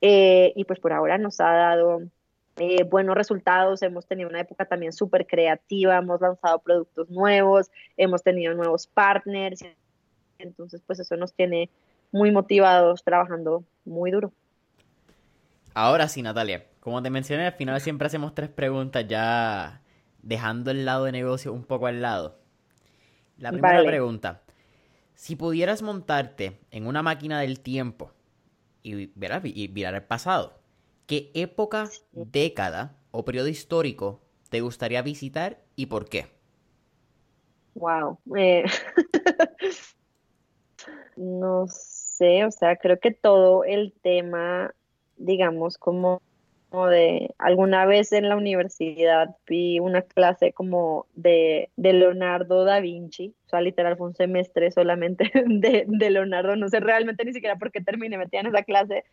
[SPEAKER 1] Eh, y pues por ahora nos ha dado eh, buenos resultados, hemos tenido una época también súper creativa, hemos lanzado productos nuevos, hemos tenido nuevos partners, entonces pues eso nos tiene muy motivados, trabajando muy duro.
[SPEAKER 2] Ahora sí, Natalia, como te mencioné, al final siempre hacemos tres preguntas ya dejando el lado de negocio un poco al lado. La primera pregunta, si pudieras montarte en una máquina del tiempo y, y mirar el pasado, ¿qué época, década o periodo histórico te gustaría visitar y por qué?
[SPEAKER 1] Wow. Eh, *laughs* no sé, o sea, creo que todo el tema, digamos, como de alguna vez en la universidad vi una clase como de, Leonardo da Vinci, o sea, literal fue un semestre solamente *laughs* de, Leonardo, no sé realmente ni siquiera por qué terminé metida en esa clase,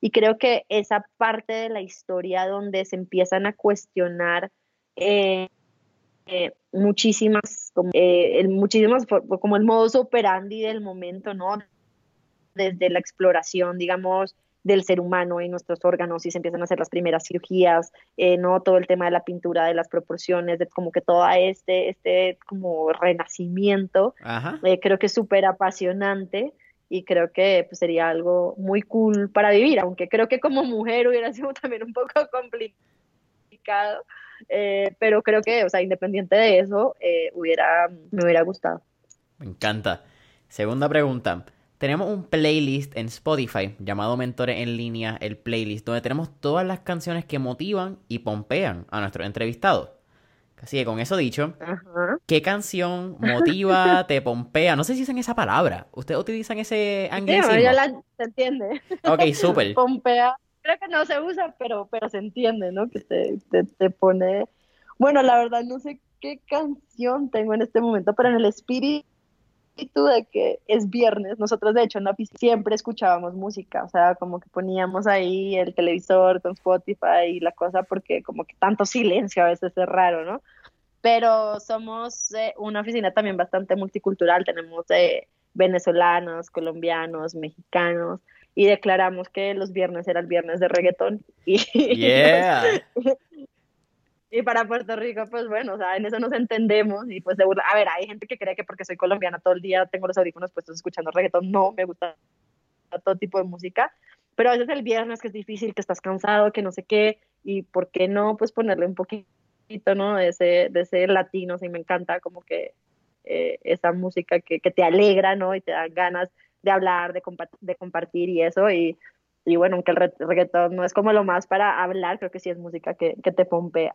[SPEAKER 1] y creo que esa parte de la historia donde se empiezan a cuestionar eh, eh, muchísimas, como, eh, muchísimas, como el modus operandi del momento, ¿no? Desde la exploración, digamos, del ser humano en nuestros órganos y se empiezan a hacer las primeras cirugías, eh, ¿no? Todo el tema de la pintura, de las proporciones, de como que todo este, este como renacimiento, eh, creo que es súper apasionante y creo que pues, sería algo muy cool para vivir, aunque creo que como mujer hubiera sido *laughs* también un poco complicado, eh, pero creo que, o sea, independiente de eso, hubiera, me hubiera gustado.
[SPEAKER 2] Me encanta. Segunda pregunta. Tenemos un playlist en Spotify llamado Mentores en Línea, el playlist, donde tenemos todas las canciones que motivan y pompean a nuestros entrevistados. Así que con eso dicho, ¿qué canción motiva, *laughs* te pompea? No sé si usan esa palabra. ¿Ustedes utilizan ese anglicismo?
[SPEAKER 1] Sí, ya la, se entiende.
[SPEAKER 2] Ok, súper. *laughs*
[SPEAKER 1] pompea. Creo que no se usa, pero, pero se entiende, ¿no? Que te, te, te pone... Bueno, la verdad no sé qué canción tengo en este momento, pero en el espíritu de que es viernes, nosotros de hecho en la siempre escuchábamos música, o sea, como que poníamos ahí el televisor con Spotify y la cosa porque como que tanto silencio a veces es raro, ¿no? Pero somos eh, una oficina también bastante multicultural, tenemos eh, venezolanos, colombianos, mexicanos, y declaramos que los viernes era el viernes de reggaetón. Y, *laughs*
[SPEAKER 2] yeah. *laughs*
[SPEAKER 1] Y para Puerto Rico, pues bueno, o sea, en eso nos entendemos y pues de A ver, hay gente que cree que porque soy colombiana todo el día tengo los audífonos puestos escuchando reggaetón. No, me gusta todo tipo de música. Pero a veces el viernes que es difícil, que estás cansado, que no sé qué, y por qué no, pues ponerle un poquito, ¿no? De ese, de ese latino, sí, me encanta como que eh, esa música que, que, te alegra, ¿no? Y te da ganas de hablar, de, de compartir y eso. Y y bueno, aunque el reggaetón no es como lo más para hablar, creo que sí es música que, que te pompea.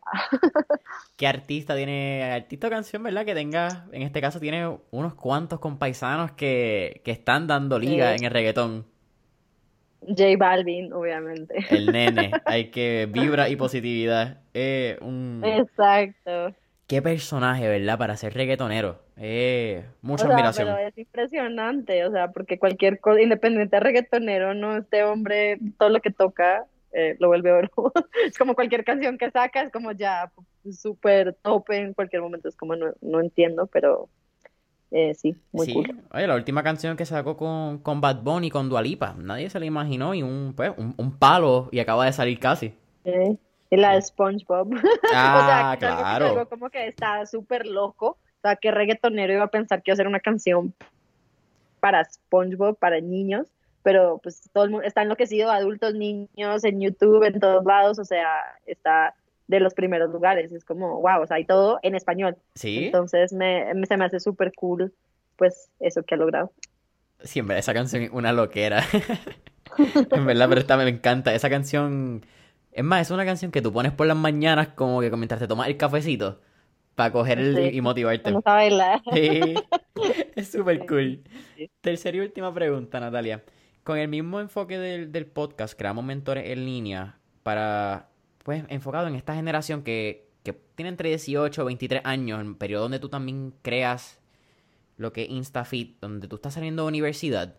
[SPEAKER 2] ¿Qué artista tiene, artista o canción, verdad? Que tenga, en este caso tiene unos cuantos compaisanos que, que están dando liga en el reggaetón.
[SPEAKER 1] J Balvin, obviamente.
[SPEAKER 2] El nene, *laughs* hay que vibra y positividad. Eh, un...
[SPEAKER 1] Exacto.
[SPEAKER 2] Qué personaje, ¿verdad? Para ser reggaetonero. Eh, mucha
[SPEAKER 1] o sea,
[SPEAKER 2] admiración.
[SPEAKER 1] Pero es impresionante, o sea, porque cualquier cosa, independiente de reggaetonero, no, este hombre, todo lo que toca, eh, lo vuelve oro. *laughs* es como cualquier canción que saca, es como ya súper top en cualquier momento, es como no, no entiendo, pero eh, sí, muy cool.
[SPEAKER 2] Oye, la última canción que sacó con, con Bad Bunny, con Dualipa, nadie se la imaginó y un, pues, un, un palo y acaba de salir casi.
[SPEAKER 1] Sí. Y la de SpongeBob.
[SPEAKER 2] Ah, *laughs*
[SPEAKER 1] o sea,
[SPEAKER 2] claro.
[SPEAKER 1] Algo como que está súper loco. Sea, que reggaetonero iba a pensar que iba a ser una canción para SpongeBob, para niños. Pero pues todo el mundo está enloquecido, adultos, niños, en YouTube, en todos lados. O sea, está de los primeros lugares. Es como, wow, o sea, hay todo en español.
[SPEAKER 2] Sí.
[SPEAKER 1] Entonces me, me- se me hace súper cool, pues, eso que ha logrado.
[SPEAKER 2] Siempre, esa canción es una loquera. *laughs* en verdad, pero esta me encanta. Esa canción. Es más, es una canción que tú pones por las mañanas como que mientras te tomas el cafecito para coger el,
[SPEAKER 1] Sí.
[SPEAKER 2] y motivarte.
[SPEAKER 1] Vamos a bailar.
[SPEAKER 2] Sí, *laughs* es súper cool.
[SPEAKER 1] Sí.
[SPEAKER 2] Tercera y última pregunta, Natalia. Con el mismo enfoque del, del podcast, creamos mentores en línea para, pues, enfocado en esta generación que, que tiene entre 18 y 23 años, en periodo donde tú también creas lo que es InstaFit, donde tú estás saliendo de universidad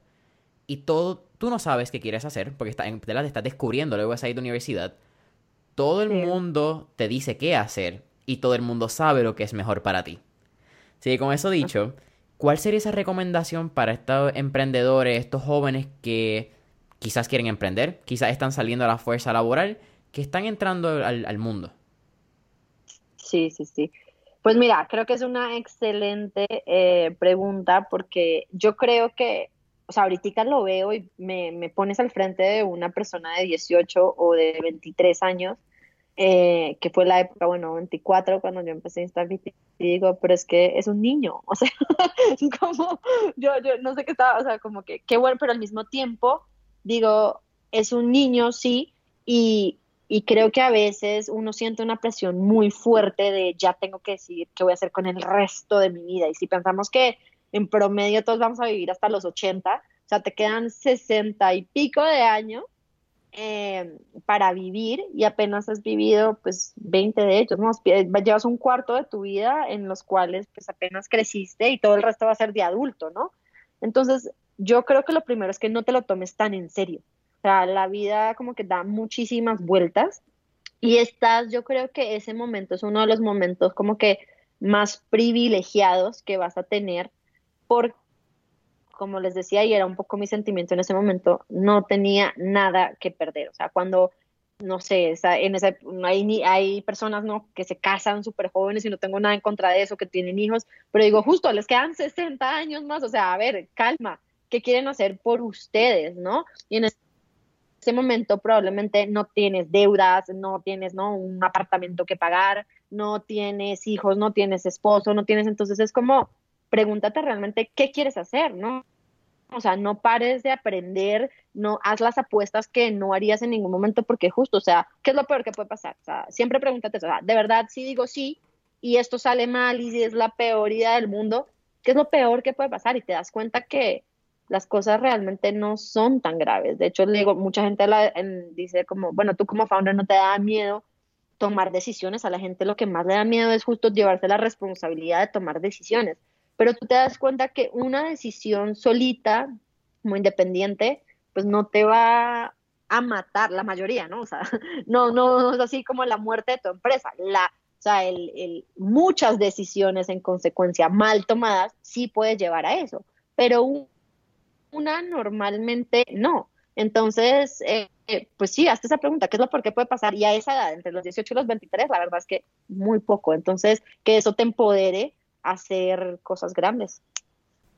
[SPEAKER 2] y todo, tú no sabes qué quieres hacer, porque está, en, te la- estás descubriendo luego de salir de universidad. Todo el
[SPEAKER 1] Sí.
[SPEAKER 2] mundo te dice qué hacer y todo el mundo sabe lo que es mejor para ti. Así que con eso dicho, ¿cuál sería esa recomendación para estos emprendedores, estos jóvenes que quizás quieren emprender, quizás están saliendo a la fuerza laboral, que están entrando al, mundo?
[SPEAKER 1] Sí, sí, sí. Pues mira, creo que es una excelente eh, pregunta porque yo creo que, o sea, ahorita lo veo y me pones al frente de una persona de 18 o de 23 años, eh, que fue la época, bueno, 24 cuando yo empecé a Instagram y digo, pero es que es un niño, *laughs* o sea, como yo, yo no sé qué estaba, o sea, como que qué bueno, pero al mismo tiempo digo, es un niño, sí, y, y creo que a veces uno siente una presión muy fuerte de ya tengo que decidir qué voy a hacer con el resto de mi vida. Y si pensamos que en promedio todos vamos a vivir hasta los 80, o sea, te quedan 60 y pico de años eh, para vivir y apenas has vivido pues 20 de ellos, ¿no? Llevas un cuarto de tu vida en los cuales pues apenas creciste y todo el resto va a ser de adulto, ¿no? Entonces, yo creo que lo primero es que no te lo tomes tan en serio. O sea, la vida como que da muchísimas vueltas y estás, yo creo que ese momento es uno de los momentos como que más privilegiados que vas a tener por, como les decía, y era un poco mi sentimiento en ese momento, no tenía nada que perder. O sea, cuando, no sé, en esa, hay, hay personas ¿no? que se casan súper jóvenes y no tengo nada en contra de eso, que tienen hijos, pero digo, justo, les quedan *laughs* 60 años más, o sea, a ver, calma, ¿qué quieren hacer por ustedes, no? Y en ese momento probablemente no tienes deudas, no tienes, ¿no? Un apartamento que pagar, no tienes hijos, no tienes esposo, no tienes, entonces es como, pregúntate realmente qué quieres hacer, ¿no? O sea, no pares de aprender, no haz las apuestas que no harías en ningún momento porque justo, o sea, ¿qué es lo peor que puede pasar? O sea, siempre pregúntate, o sea, de verdad si digo sí y esto sale mal y si es la peor idea del mundo, ¿qué es lo peor que puede pasar? Y te das cuenta que las cosas realmente no son tan graves. De hecho, le digo, mucha gente dice como, bueno, tú como founder no te da miedo tomar decisiones. A la gente lo que más le da miedo es justo llevarse la responsabilidad de tomar decisiones. Pero tú te das cuenta que una decisión solita, como independiente, pues no te va a matar, la mayoría, ¿no? O sea, *laughs* no, no, no es así como la muerte de tu empresa. La, o sea, el, muchas decisiones en consecuencia mal tomadas sí puede llevar a eso, pero un- una normalmente no. Entonces, eh, eh, pues sí, hazte esa pregunta, ¿qué es lo por qué puede pasar? Y a esa edad, entre los 18 y los 23, la verdad es que muy poco. Entonces, que eso te empodere hacer cosas grandes.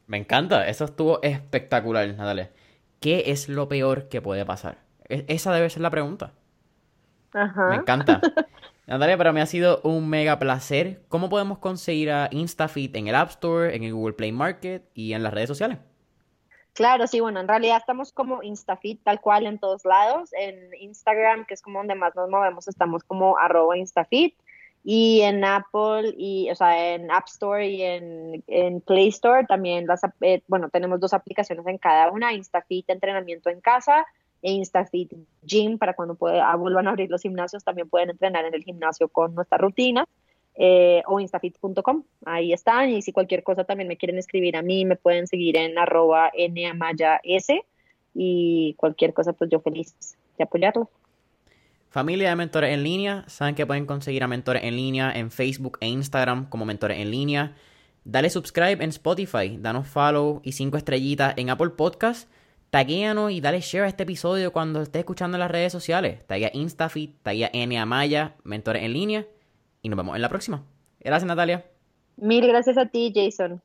[SPEAKER 2] Me encanta, eso estuvo espectacular, Natalia. ¿Qué es lo peor que puede pasar? E- Esa debe ser la pregunta.
[SPEAKER 1] Ajá.
[SPEAKER 2] Me encanta. *laughs* Natalia, para mí ha sido un mega placer. ¿Cómo podemos conseguir a InstaFit en el App Store, en el Google Play Market y en las redes sociales?
[SPEAKER 1] Claro, sí, bueno, en realidad estamos como InstaFit tal cual en todos lados. En Instagram, que es como donde más nos movemos, estamos como arroba InstaFit. Y en Apple, y, o sea, en App Store y en, Play Store también, las, eh, bueno, tenemos dos aplicaciones en cada una, InstaFit Entrenamiento en Casa e InstaFit Gym, para cuando pueda, vuelvan a abrir los gimnasios, también pueden entrenar en el gimnasio con nuestra rutina. Eh, o instafit.com. Ahí están. Y si cualquier cosa también me quieren escribir a mí, me pueden seguir en arroba s y cualquier cosa, pues yo feliz de apoyarlo.
[SPEAKER 2] Familia de Mentores en Línea, saben que pueden conseguir a Mentores en Línea en Facebook e Instagram como Mentores en Línea. Dale subscribe en Spotify, danos follow y cinco estrellitas en Apple Podcast. Taguéanos y dale share a este episodio cuando estés escuchando en las redes sociales. Taguea Instafit, taguea N Amaya, Mentores en Línea y nos vemos en la próxima. Gracias, Natalia.
[SPEAKER 1] Mil gracias a ti, Jason.